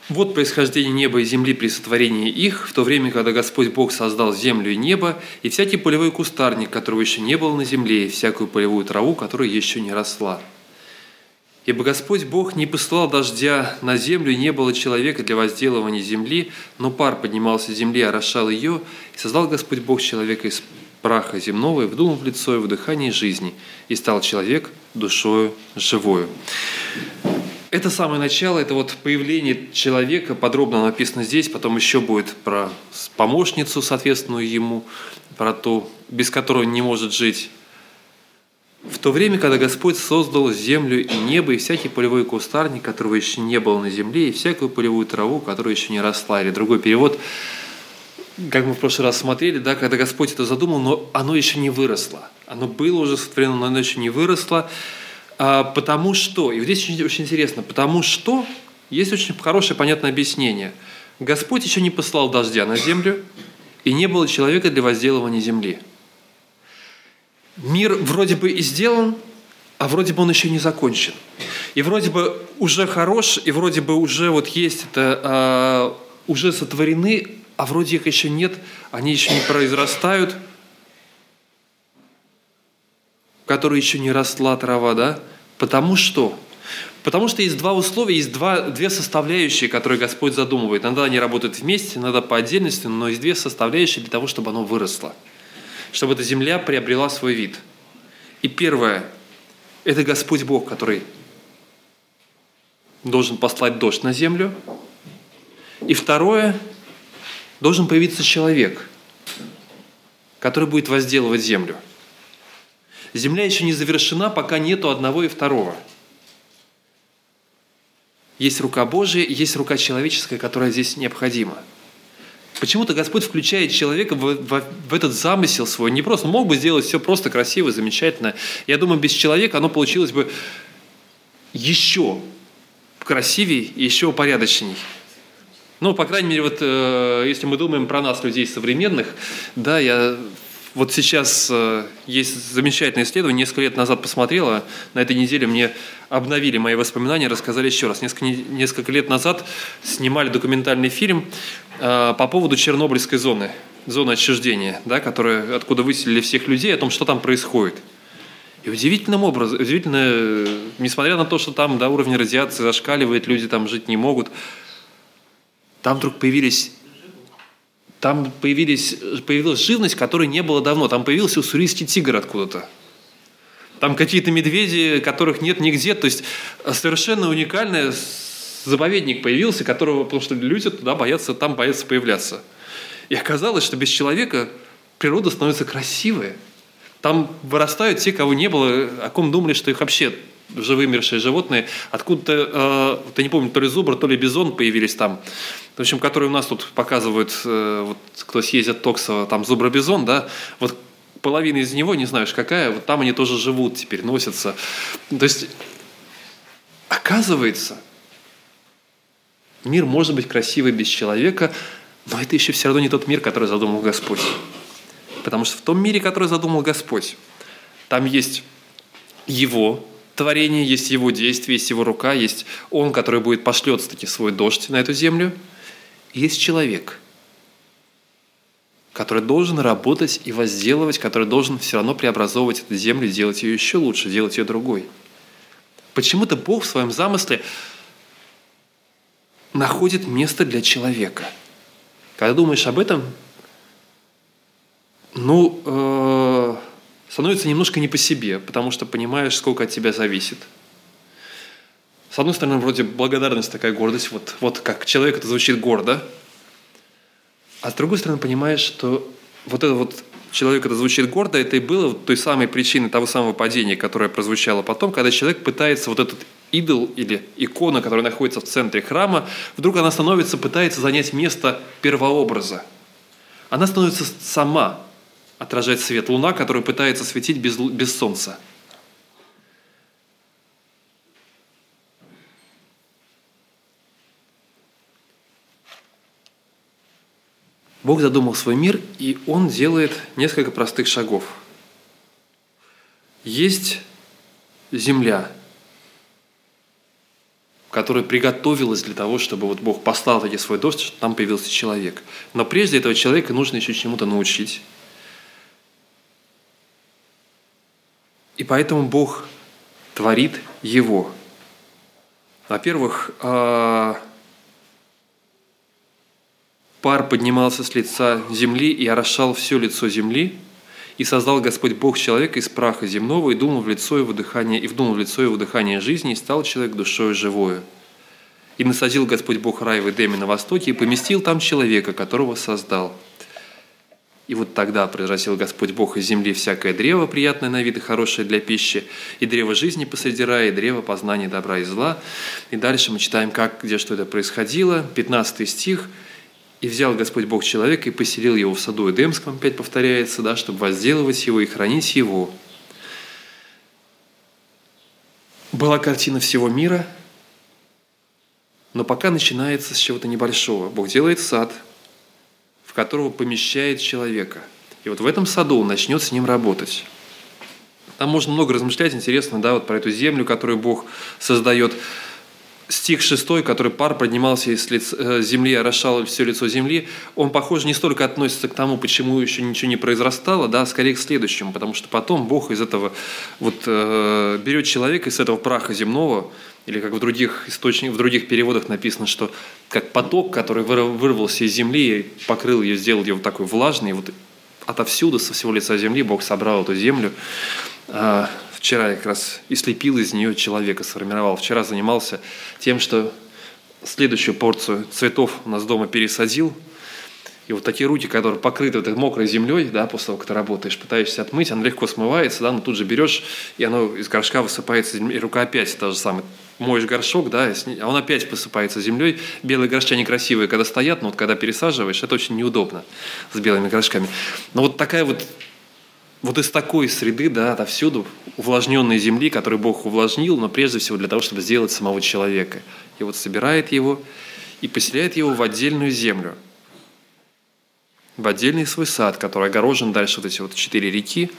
Speaker 1: Вот происхождение неба и земли при сотворении их, в то время, когда Господь Бог создал землю и небо, и всякий полевой кустарник, которого еще не было на земле, и всякую полевую траву, которая еще не росла – Ибо Господь Бог не посылал дождя на землю, и не было человека для возделывания земли, но пар поднимался с земли, орошал ее, и создал Господь Бог человека из праха земного, и вдунул в лицо его дыхание жизни, и стал человек душою живою. Это самое начало, это вот появление человека, подробно написано здесь, потом еще будет про помощницу, соответственную ему, про то, без которой не может жить в то время, когда Господь создал землю и небо, и всякий полевой кустарник, которого еще не было на земле, и всякую полевую траву, которая еще не росла. Или другой перевод, как мы в прошлый раз смотрели, да, когда Господь это задумал, но оно еще не выросло. Оно было уже сотворено, но оно еще не выросло. А, потому что, и здесь очень, очень интересно, потому что есть очень хорошее, понятное объяснение. Господь еще не послал дождя на землю, и не было человека для возделывания земли – мир вроде бы и сделан, а вроде бы он еще не закончен. И вроде бы уже хорош, и вроде бы уже вот есть это, а, уже сотворены, а вроде их еще нет, они еще не произрастают. в которой еще не росла трава, да? Потому что? Потому что есть два условия, есть два, две составляющие, которые Господь задумывает. Иногда они работают вместе, иногда по отдельности, но есть две составляющие для того, чтобы оно выросло. Чтобы эта земля приобрела свой вид. И первое – это Господь Бог, который должен послать дождь на землю. И второе – должен появиться человек, который будет возделывать землю. Земля еще не завершена, пока нету одного и второго. Есть рука Божия, есть рука человеческая, которая здесь необходима. Почему-то Господь включает человека в, в, в этот замысел свой. Не просто мог бы сделать все просто красиво, замечательно. Я думаю, без человека оно получилось бы еще красивее и еще упорядочней. Ну, по крайней мере, вот э, если мы думаем про нас, людей современных, да, я вот сейчас э, есть замечательное исследование, несколько лет назад посмотрела, на этой неделе мне обновили мои воспоминания, рассказали еще раз. Несколько, несколько лет назад снимали документальный фильм э, по поводу Чернобыльской зоны, зоны отчуждения, да, которая, откуда выселили всех людей, о том, что там происходит. И удивительным образом, удивительно, несмотря на то, что там да, уровень радиации зашкаливает, люди там жить не могут – там вдруг появились там появились, появилась живность, которой не было давно. Там появился уссурийский тигр откуда-то. Там какие-то медведи, которых нет нигде. То есть совершенно уникальный заповедник появился, которого, потому что люди туда боятся, там боятся появляться. И оказалось, что без человека природа становится красивой. Там вырастают те, кого не было, о ком думали, что их вообще живые животные. Откуда-то, э, я не помню, то ли зубр, то ли бизон появились там в общем, который у нас тут показывают, э, вот, кто съездит Токсово, там зубробизон, да, вот половина из него, не знаешь какая, вот там они тоже живут теперь, носятся. То есть, оказывается, мир может быть красивый без человека, но это еще все равно не тот мир, который задумал Господь. Потому что в том мире, который задумал Господь, там есть Его творение, есть Его действие, есть Его рука, есть Он, который будет пошлет таки свой дождь на эту землю – есть человек, который должен работать и возделывать, который должен все равно преобразовывать эту землю, делать ее еще лучше, делать ее другой. Почему-то Бог в своем замысле находит место для человека. Когда думаешь об этом, ну, э, становится немножко не по себе, потому что понимаешь, сколько от тебя зависит – с одной стороны, вроде благодарность, такая гордость, вот, вот как человек это звучит гордо, а с другой стороны, понимаешь, что вот это вот человек это звучит гордо, это и было той самой причиной того самого падения, которое прозвучало потом, когда человек пытается вот этот идол или икона, которая находится в центре храма, вдруг она становится, пытается занять место первообраза. Она становится сама отражать свет луна, которая пытается светить без, без солнца. Бог задумал свой мир, и Он делает несколько простых шагов. Есть земля, которая приготовилась для того, чтобы вот Бог послал таки свой дождь, чтобы там появился человек. Но прежде этого человека нужно еще чему-то научить. И поэтому Бог творит его. Во-первых, а, Пар поднимался с лица земли и орошал все лицо земли, и создал Господь Бог человека из праха земного, и думал в лицо его дыхание, и вдумал в лицо его дыхание жизни, и стал человек душою живою. И насадил Господь Бог рай в Эдеме на востоке, и поместил там человека, которого создал. И вот тогда произрастил Господь Бог из земли всякое древо, приятное на вид и хорошее для пищи, и древо жизни посреди рая, и древо познания добра и зла. И дальше мы читаем, как, где что это происходило. 15 стих – и взял Господь Бог человека и поселил его в саду Эдемском, опять повторяется, да, чтобы возделывать его и хранить его. Была картина всего мира, но пока начинается с чего-то небольшого. Бог делает сад, в которого помещает человека. И вот в этом саду он начнет с ним работать. Там можно много размышлять, интересно, да, вот про эту землю, которую Бог создает. Стих 6, который пар поднимался из лица, э, земли, орошал все лицо земли, он, похоже, не столько относится к тому, почему еще ничего не произрастало, да, а скорее к следующему, потому что потом Бог из этого вот э, берет человека из этого праха земного, или как в других источниках, в других переводах написано, что как поток, который вырвался из земли, и покрыл ее, сделал ее вот такой влажной, вот отовсюду, со всего лица земли Бог собрал эту землю. А, вчера я как раз и слепил из нее человека, сформировал. Вчера занимался тем, что следующую порцию цветов у нас дома пересадил. И вот такие руки, которые покрыты этой мокрой землей, да, после того, как ты работаешь, пытаешься отмыть, оно легко смывается, да, но тут же берешь, и оно из горшка высыпается, и рука опять та же самая моешь горшок, да, а он опять посыпается землей. Белые горшки некрасивые, когда стоят, но вот когда пересаживаешь, это очень неудобно с белыми горшками. Но вот такая вот вот из такой среды, да, отовсюду, увлажненной земли, которую Бог увлажнил, но прежде всего для того, чтобы сделать самого человека. И вот собирает его и поселяет его в отдельную землю, в отдельный свой сад, который огорожен дальше вот эти вот четыре реки.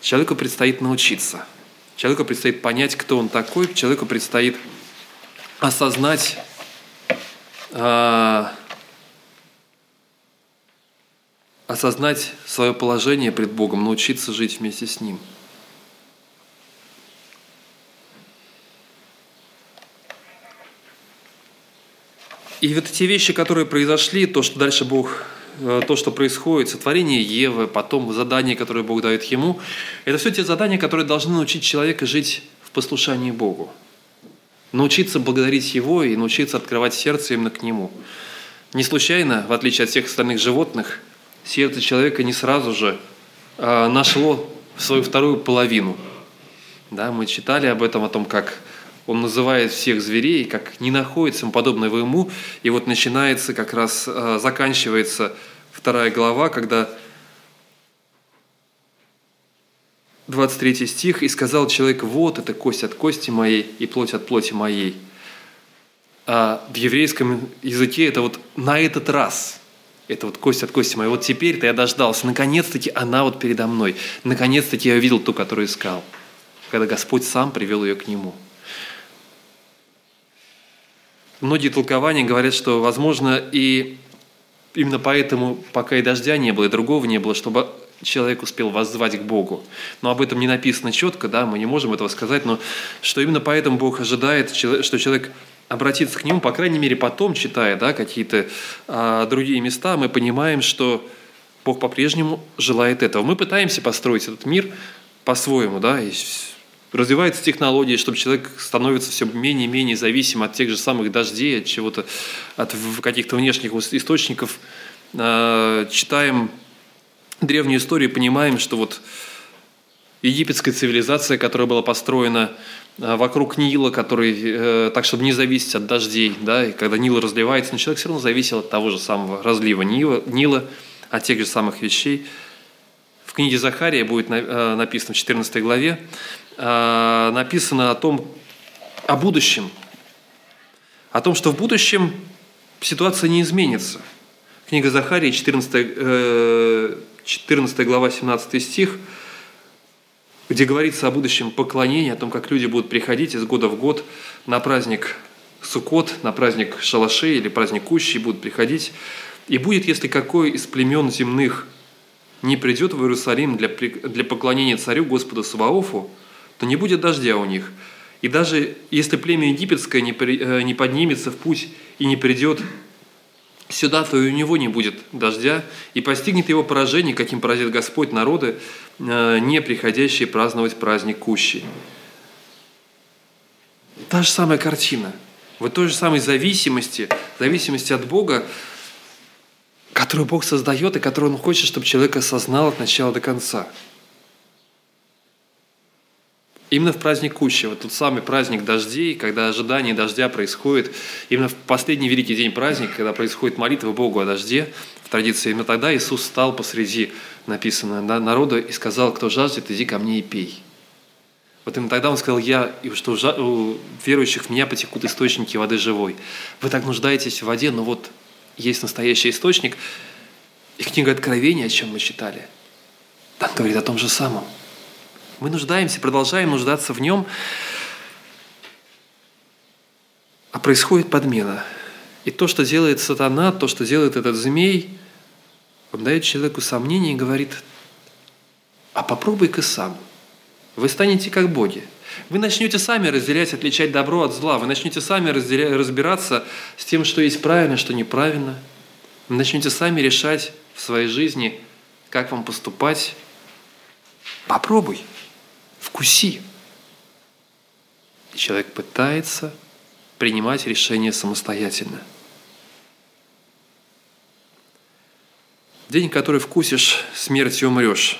Speaker 1: Человеку предстоит научиться – Человеку предстоит понять, кто он такой, человеку предстоит осознать э, осознать свое положение пред Богом, научиться жить вместе с Ним. И вот эти вещи, которые произошли, то, что дальше Бог Э, то, что происходит, сотворение Евы, потом задания, которые Бог дает ему, это все те задания, которые должны научить человека жить в послушании Богу. Научиться благодарить Его и научиться открывать сердце именно к Нему. Не случайно, в отличие от всех остальных животных, сердце человека не сразу же э, нашло свою вторую половину. Да, мы читали об этом, о том, как он называет всех зверей, как не находится подобного ему, и вот начинается как раз, э, заканчивается вторая глава, когда 23 стих, «И сказал человек, вот это кость от кости моей и плоть от плоти моей». А в еврейском языке это вот на этот раз, это вот кость от кости моей. Вот теперь-то я дождался, наконец-таки она вот передо мной, наконец-таки я увидел ту, которую искал, когда Господь сам привел ее к нему – Многие толкования говорят, что, возможно, и именно поэтому, пока и дождя не было, и другого не было, чтобы человек успел воззвать к Богу. Но об этом не написано четко, да, мы не можем этого сказать, но что именно поэтому Бог ожидает, что человек обратится к Нему, по крайней мере, потом, читая да, какие-то а, другие места, мы понимаем, что Бог по-прежнему желает этого. Мы пытаемся построить этот мир по-своему, да, и развиваются технологии, чтобы человек становится все менее и менее зависим от тех же самых дождей, от чего-то, от каких-то внешних источников. А, читаем древнюю историю и понимаем, что вот египетская цивилизация, которая была построена вокруг Нила, который, э, так, чтобы не зависеть от дождей, да, и когда Нил разливается, но человек все равно зависел от того же самого разлива Нила, Нила от тех же самых вещей. В книге Захария будет э, написано в 14 главе, Э, написано о том, о будущем, о том, что в будущем ситуация не изменится. Книга Захарии, 14, 14 э, глава, 17 стих, где говорится о будущем поклонении, о том, как люди будут приходить из года в год на праздник Суккот, на праздник Шалашей или праздник Кущи, будут приходить. И будет, если какой из племен земных не придет в Иерусалим для, для поклонения царю Господу Саваофу, то не будет дождя у них. И даже если племя египетское не, при, э, не поднимется в путь и не придет сюда, то и у него не будет дождя, и постигнет его поражение, каким поразит Господь народы, э, не приходящие праздновать праздник Кущи. Та же самая картина. Вот той же самой зависимости, зависимости от Бога, которую Бог создает и которую Он хочет, чтобы человек осознал от начала до конца – Именно в праздник Кущи, вот тот самый праздник дождей, когда ожидание дождя происходит, именно в последний великий день праздника, когда происходит молитва Богу о дожде, в традиции, именно тогда Иисус стал посреди, написано, да, народа и сказал, кто жаждет, иди ко мне и пей. Вот именно тогда он сказал, я, что у верующих в меня потекут источники воды живой. Вы так нуждаетесь в воде, но вот есть настоящий источник. И книга Откровения, о чем мы читали, там говорит о том же самом – мы нуждаемся, продолжаем нуждаться в нем. А происходит подмена. И то, что делает сатана, то, что делает этот змей, он дает человеку сомнение и говорит, а попробуй-ка сам. Вы станете как боги. Вы начнете сами разделять, отличать добро от зла. Вы начнете сами разделять, разбираться с тем, что есть правильно, что неправильно. Вы начнете сами решать в своей жизни, как вам поступать. Попробуй, вкуси. И человек пытается принимать решения самостоятельно. День, который вкусишь, смертью умрешь.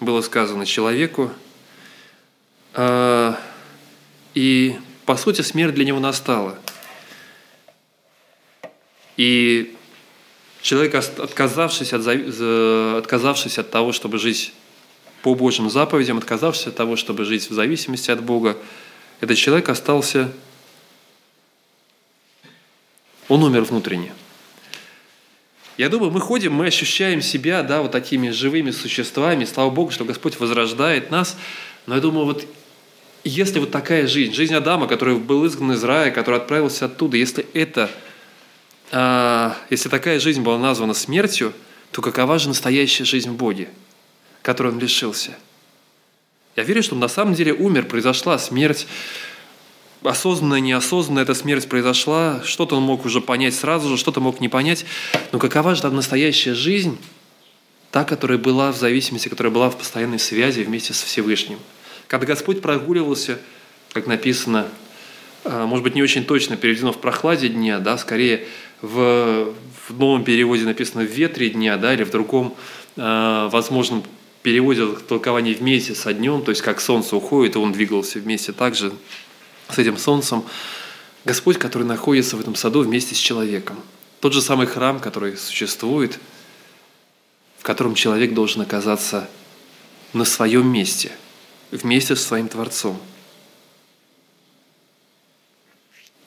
Speaker 1: Было сказано человеку, а, и, по сути, смерть для него настала. И человек, отказавшись от, отказавшись от того, чтобы жить по Божьим заповедям, отказавшись от того, чтобы жить в зависимости от Бога, этот человек остался, он умер внутренне. Я думаю, мы ходим, мы ощущаем себя, да, вот такими живыми существами. Слава Богу, что Господь возрождает нас. Но я думаю, вот если вот такая жизнь, жизнь Адама, который был изгнан из рая, который отправился оттуда, если это, а, если такая жизнь была названа смертью, то какова же настоящая жизнь в Боге, которой он лишился? Я верю, что он на самом деле умер, произошла смерть, осознанная, неосознанная эта смерть произошла, что-то он мог уже понять сразу же, что-то мог не понять, но какова же там настоящая жизнь, та, которая была в зависимости, которая была в постоянной связи вместе с Всевышним – когда Господь прогуливался, как написано, а, может быть, не очень точно переведено в прохладе дня, да, скорее в, в новом переводе написано в ветре дня, да, или в другом э, возможном переводе толкование вместе со днем, то есть как солнце уходит, и он двигался вместе также с этим солнцем. Господь, который находится в этом саду вместе с человеком. Тот же самый храм, который существует, в котором человек должен оказаться на своем месте – вместе со своим Творцом.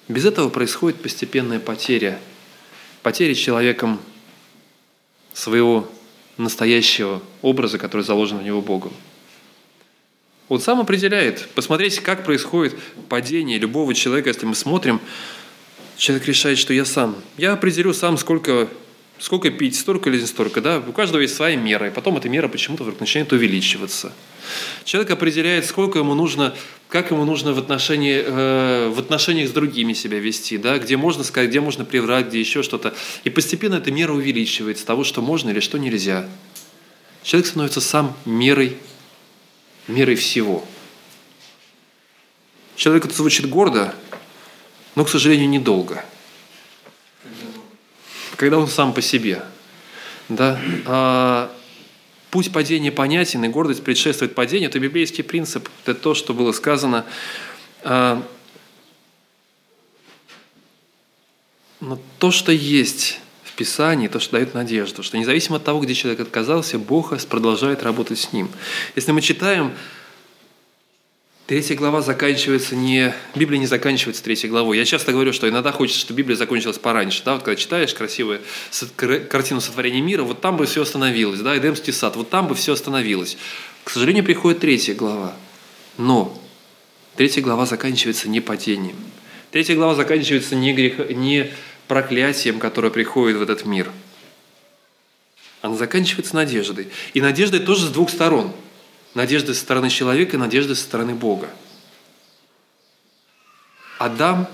Speaker 1: Без этого происходит постепенная потеря, потеря человеком своего настоящего образа, который заложен в него Богом. Он сам определяет. Посмотрите, как происходит падение любого человека, если мы смотрим, человек решает, что я сам. Я определю сам, сколько сколько пить, столько или не столько, да, у каждого есть своя мера, и потом эта мера почему-то вдруг начинает увеличиваться. Человек определяет, сколько ему нужно, как ему нужно в, отношении, э, в отношениях с другими себя вести, да, где можно сказать, где можно приврать, где еще что-то. И постепенно эта мера увеличивается того, что можно или что нельзя. Человек становится сам мерой, мерой всего. Человек это звучит гордо, но, к сожалению, недолго – когда он сам по себе. Да? А, путь падения понятен, и гордость предшествует падению. Это библейский принцип, это то, что было сказано. А, но то, что есть в Писании, то, что дает надежду, что независимо от того, где человек отказался, Бог продолжает работать с ним. Если мы читаем Третья глава заканчивается не... Библия не заканчивается третьей главой. Я часто говорю, что иногда хочется, чтобы Библия закончилась пораньше. Да? Вот когда читаешь красивую картину сотворения мира, вот там бы все остановилось. Да? Эдемский сад, вот там бы все остановилось. К сожалению, приходит третья глава. Но третья глава заканчивается не падением. Третья глава заканчивается не, грех... не проклятием, которое приходит в этот мир. Она заканчивается надеждой. И надеждой тоже с двух сторон – Надежда со стороны человека надежда со стороны Бога. Адам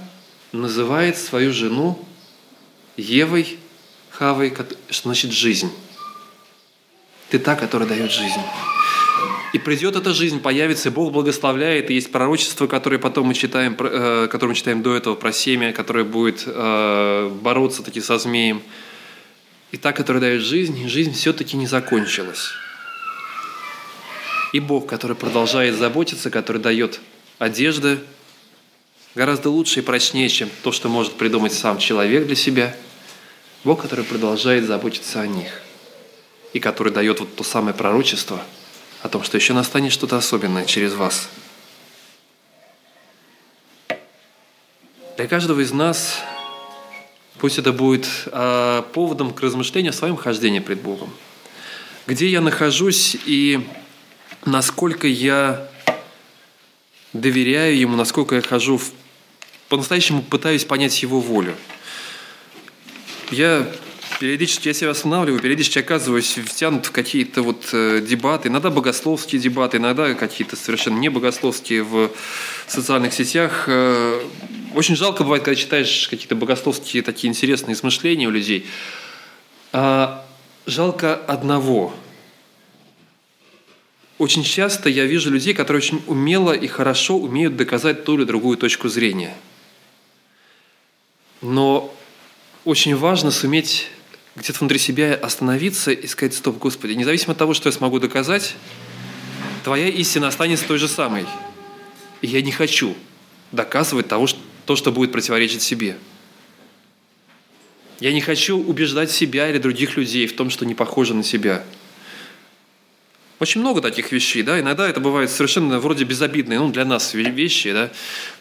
Speaker 1: называет свою жену Евой, Хавой, что значит жизнь. Ты та, которая дает жизнь. И придет эта жизнь, появится, и Бог благословляет, и есть пророчество, которое потом мы читаем, э, которое мы читаем до этого про семя, которое будет э, бороться таки со змеем. И та, которая дает жизнь, жизнь все-таки не закончилась и Бог, который продолжает заботиться, который дает одежды, гораздо лучше и прочнее, чем то, что может придумать сам человек для себя. Бог, который продолжает заботиться о них и который дает вот то самое пророчество о том, что еще настанет что-то особенное через вас. Для каждого из нас пусть это будет э, поводом к размышлению о своем хождении пред Богом. Где я нахожусь и насколько я доверяю Ему, насколько я хожу в по-настоящему пытаюсь понять Его волю. Я периодически я себя останавливаю, периодически оказываюсь втянут в какие-то вот э, дебаты, иногда богословские дебаты, иногда какие-то совершенно не богословские в социальных сетях. Э, очень жалко бывает, когда читаешь какие-то богословские такие интересные измышления у людей. А жалко одного. Очень часто я вижу людей, которые очень умело и хорошо умеют доказать ту или другую точку зрения. Но очень важно суметь где-то внутри себя остановиться и сказать, стоп, Господи, независимо от того, что я смогу доказать, Твоя истина останется той же самой. И я не хочу доказывать того, что, то, что будет противоречить себе. Я не хочу убеждать себя или других людей в том, что не похоже на себя. Очень много таких вещей, да, иногда это бывает совершенно вроде безобидные, ну, для нас вещи, да,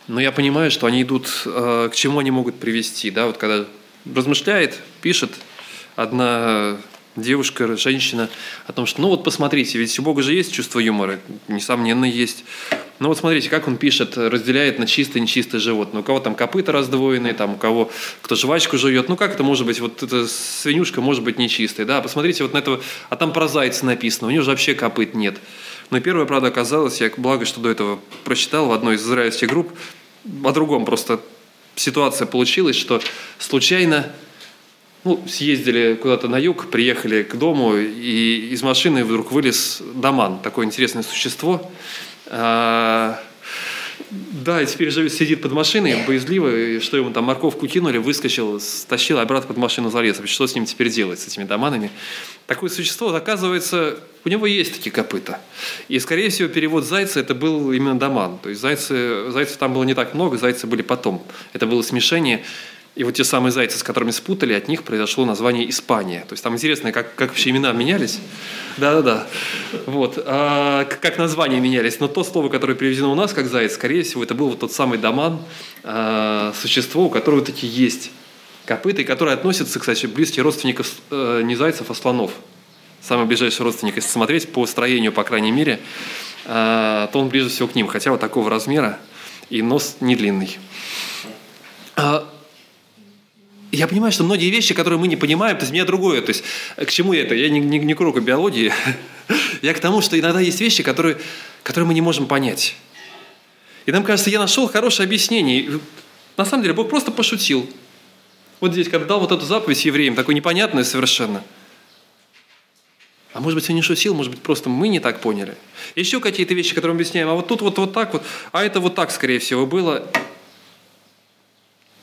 Speaker 1: но я понимаю, что они идут, э, к чему они могут привести, да, вот когда размышляет, пишет одна девушка, женщина о том, что ну вот посмотрите, ведь у Бога же есть чувство юмора, несомненно есть. Ну вот смотрите, как он пишет, разделяет на чистое и нечистое животное. У кого там копыта раздвоенные, там у кого кто жвачку жует. Ну как это может быть, вот эта свинюшка может быть нечистой, да? Посмотрите вот на этого, а там про зайца написано, у него же вообще копыт нет. Но первое, правда, оказалось, я благо, что до этого прочитал в одной из израильских групп, о другом просто ситуация получилась, что случайно ну, съездили куда-то на юг, приехали к дому, и из машины вдруг вылез Даман, такое интересное существо. А, да, и теперь же сидит под машиной, боязливо, что ему там морковку кинули, выскочил, стащил, обратно под машину залез. Что с ним теперь делать, с этими доманами? Такое существо, оказывается, у него есть такие копыта. И, скорее всего, перевод зайца это был именно доман. То есть зайцы, зайцев там было не так много, зайцы были потом. Это было смешение и вот те самые зайцы, с которыми спутали, от них произошло название Испания. То есть там интересно, как, как вообще имена менялись. Да-да-да. Вот. А, как названия менялись. Но то слово, которое переведено у нас как заяц, скорее всего, это был вот тот самый доман, а, существо, у которого такие есть копыта, и которое относится, кстати, близких родственников э, не зайцев, а слонов. Самый ближайший родственник, если смотреть по строению, по крайней мере, а, то он ближе всего к ним, хотя вот такого размера, и нос не длинный. А, я понимаю, что многие вещи, которые мы не понимаем, то есть меня другое. То есть к чему я это? Я не, не, не к уроку биологии. я к тому, что иногда есть вещи, которые, которые мы не можем понять. И нам кажется, я нашел хорошее объяснение. На самом деле Бог просто пошутил. Вот здесь, когда дал вот эту заповедь евреям, такой непонятную совершенно. А может быть, он не шутил, может быть, просто мы не так поняли. Еще какие-то вещи, которые мы объясняем. А вот тут вот, вот так вот, а это вот так, скорее всего, было.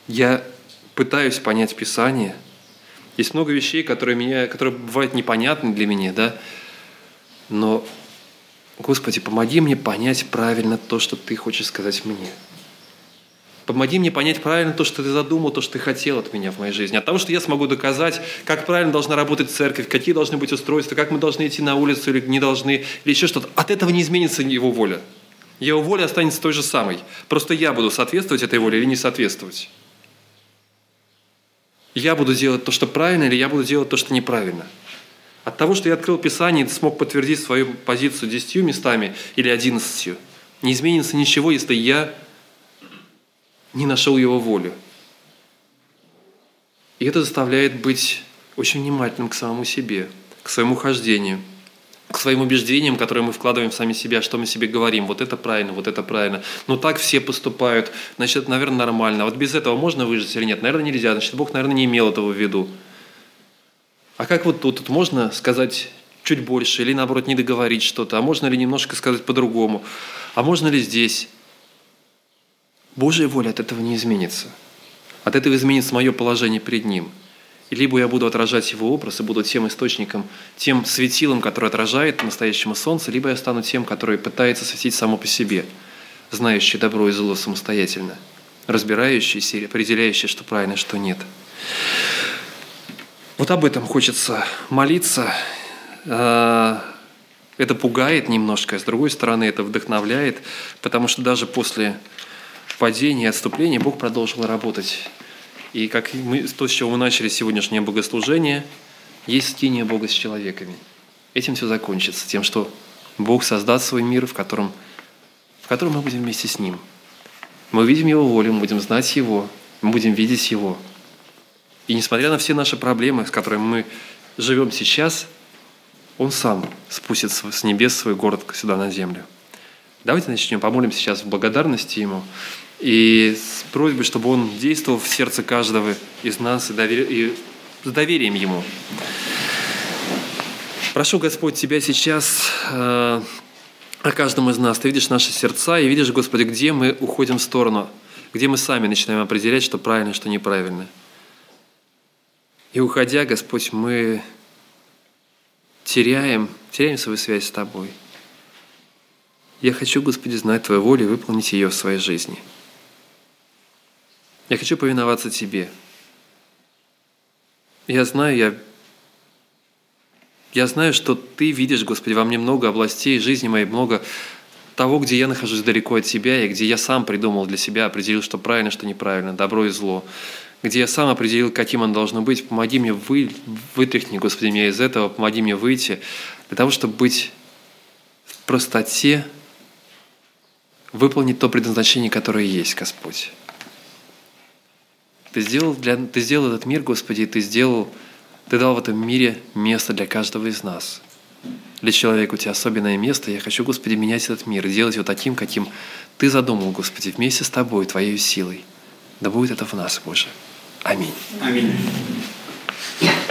Speaker 1: Я пытаюсь понять Писание. Есть много вещей, которые, меня, которые бывают непонятны для меня, да? Но, Господи, помоги мне понять правильно то, что Ты хочешь сказать мне. Помоги мне понять правильно то, что Ты задумал, то, что Ты хотел от меня в моей жизни. От того, что я смогу доказать, как правильно должна работать церковь, какие должны быть устройства, как мы должны идти на улицу или не должны, или еще что-то. От этого не изменится Его воля. Его воля останется той же самой. Просто я буду соответствовать этой воле или не соответствовать я буду делать то, что правильно, или я буду делать то, что неправильно. От того, что я открыл Писание и смог подтвердить свою позицию десятью местами или одиннадцатью, не изменится ничего, если я не нашел его волю. И это заставляет быть очень внимательным к самому себе, к своему хождению – к своим убеждениям, которые мы вкладываем в сами себя, что мы себе говорим, вот это правильно, вот это правильно. Но так все поступают, значит, это, наверное, нормально. Вот без этого можно выжить или нет? Наверное, нельзя. Значит, Бог, наверное, не имел этого в виду. А как вот тут? Тут можно сказать чуть больше или, наоборот, не договорить что-то? А можно ли немножко сказать по-другому? А можно ли здесь? Божья воля от этого не изменится. От этого изменится мое положение перед Ним – либо я буду отражать его образ и буду тем источником, тем светилом, который отражает настоящему солнце, либо я стану тем, который пытается светить само по себе, знающий добро и зло самостоятельно, разбирающийся и определяющий, что правильно, что нет. Вот об этом хочется молиться. А, это пугает немножко, а с другой стороны это вдохновляет, потому что даже после падения и отступления Бог продолжил работать и как мы, то, с чего мы начали сегодняшнее богослужение, есть стение Бога с человеками. Этим все закончится, тем, что Бог создаст свой мир, в котором, в котором мы будем вместе с Ним. Мы увидим Его волю, мы будем знать Его, мы будем видеть Его. И несмотря на все наши проблемы, с которыми мы живем сейчас, Он сам спустит с небес свой город сюда на землю. Давайте начнем, помолимся сейчас в благодарности Ему и с просьбой, чтобы Он действовал в сердце каждого из нас и, довер... и с доверием Ему. Прошу, Господь, Тебя сейчас э, о каждом из нас. Ты видишь наши сердца и видишь, Господи, где мы уходим в сторону, где мы сами начинаем определять, что правильно, что неправильно. И уходя, Господь, мы теряем, теряем свою связь с Тобой. Я хочу, Господи, знать Твою волю и выполнить ее в своей жизни. Я хочу повиноваться Тебе. Я знаю, я, я знаю, что Ты видишь, Господи, во мне много областей жизни моей, много того, где я нахожусь далеко от Тебя, и где я сам придумал для себя, определил, что правильно, что неправильно, добро и зло где я сам определил, каким оно должно быть. Помоги мне, вы, вытряхни, Господи, меня из этого, помоги мне выйти, для того, чтобы быть в простоте, выполнить то предназначение, которое есть, Господь. Ты сделал, для, ты сделал этот мир, Господи, и Ты сделал, Ты дал в этом мире место для каждого из нас. Для человека у Тебя особенное место. Я хочу, Господи, менять этот мир и делать его таким, каким Ты задумал, Господи, вместе с Тобой, Твоей силой. Да будет это в нас, Боже. Аминь.
Speaker 2: Аминь.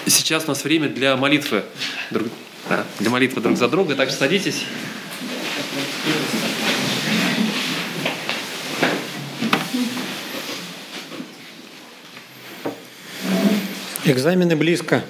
Speaker 1: Сейчас у нас время для молитвы, друг, да, для молитвы друг за друга, так что садитесь.
Speaker 2: Экзамены близко.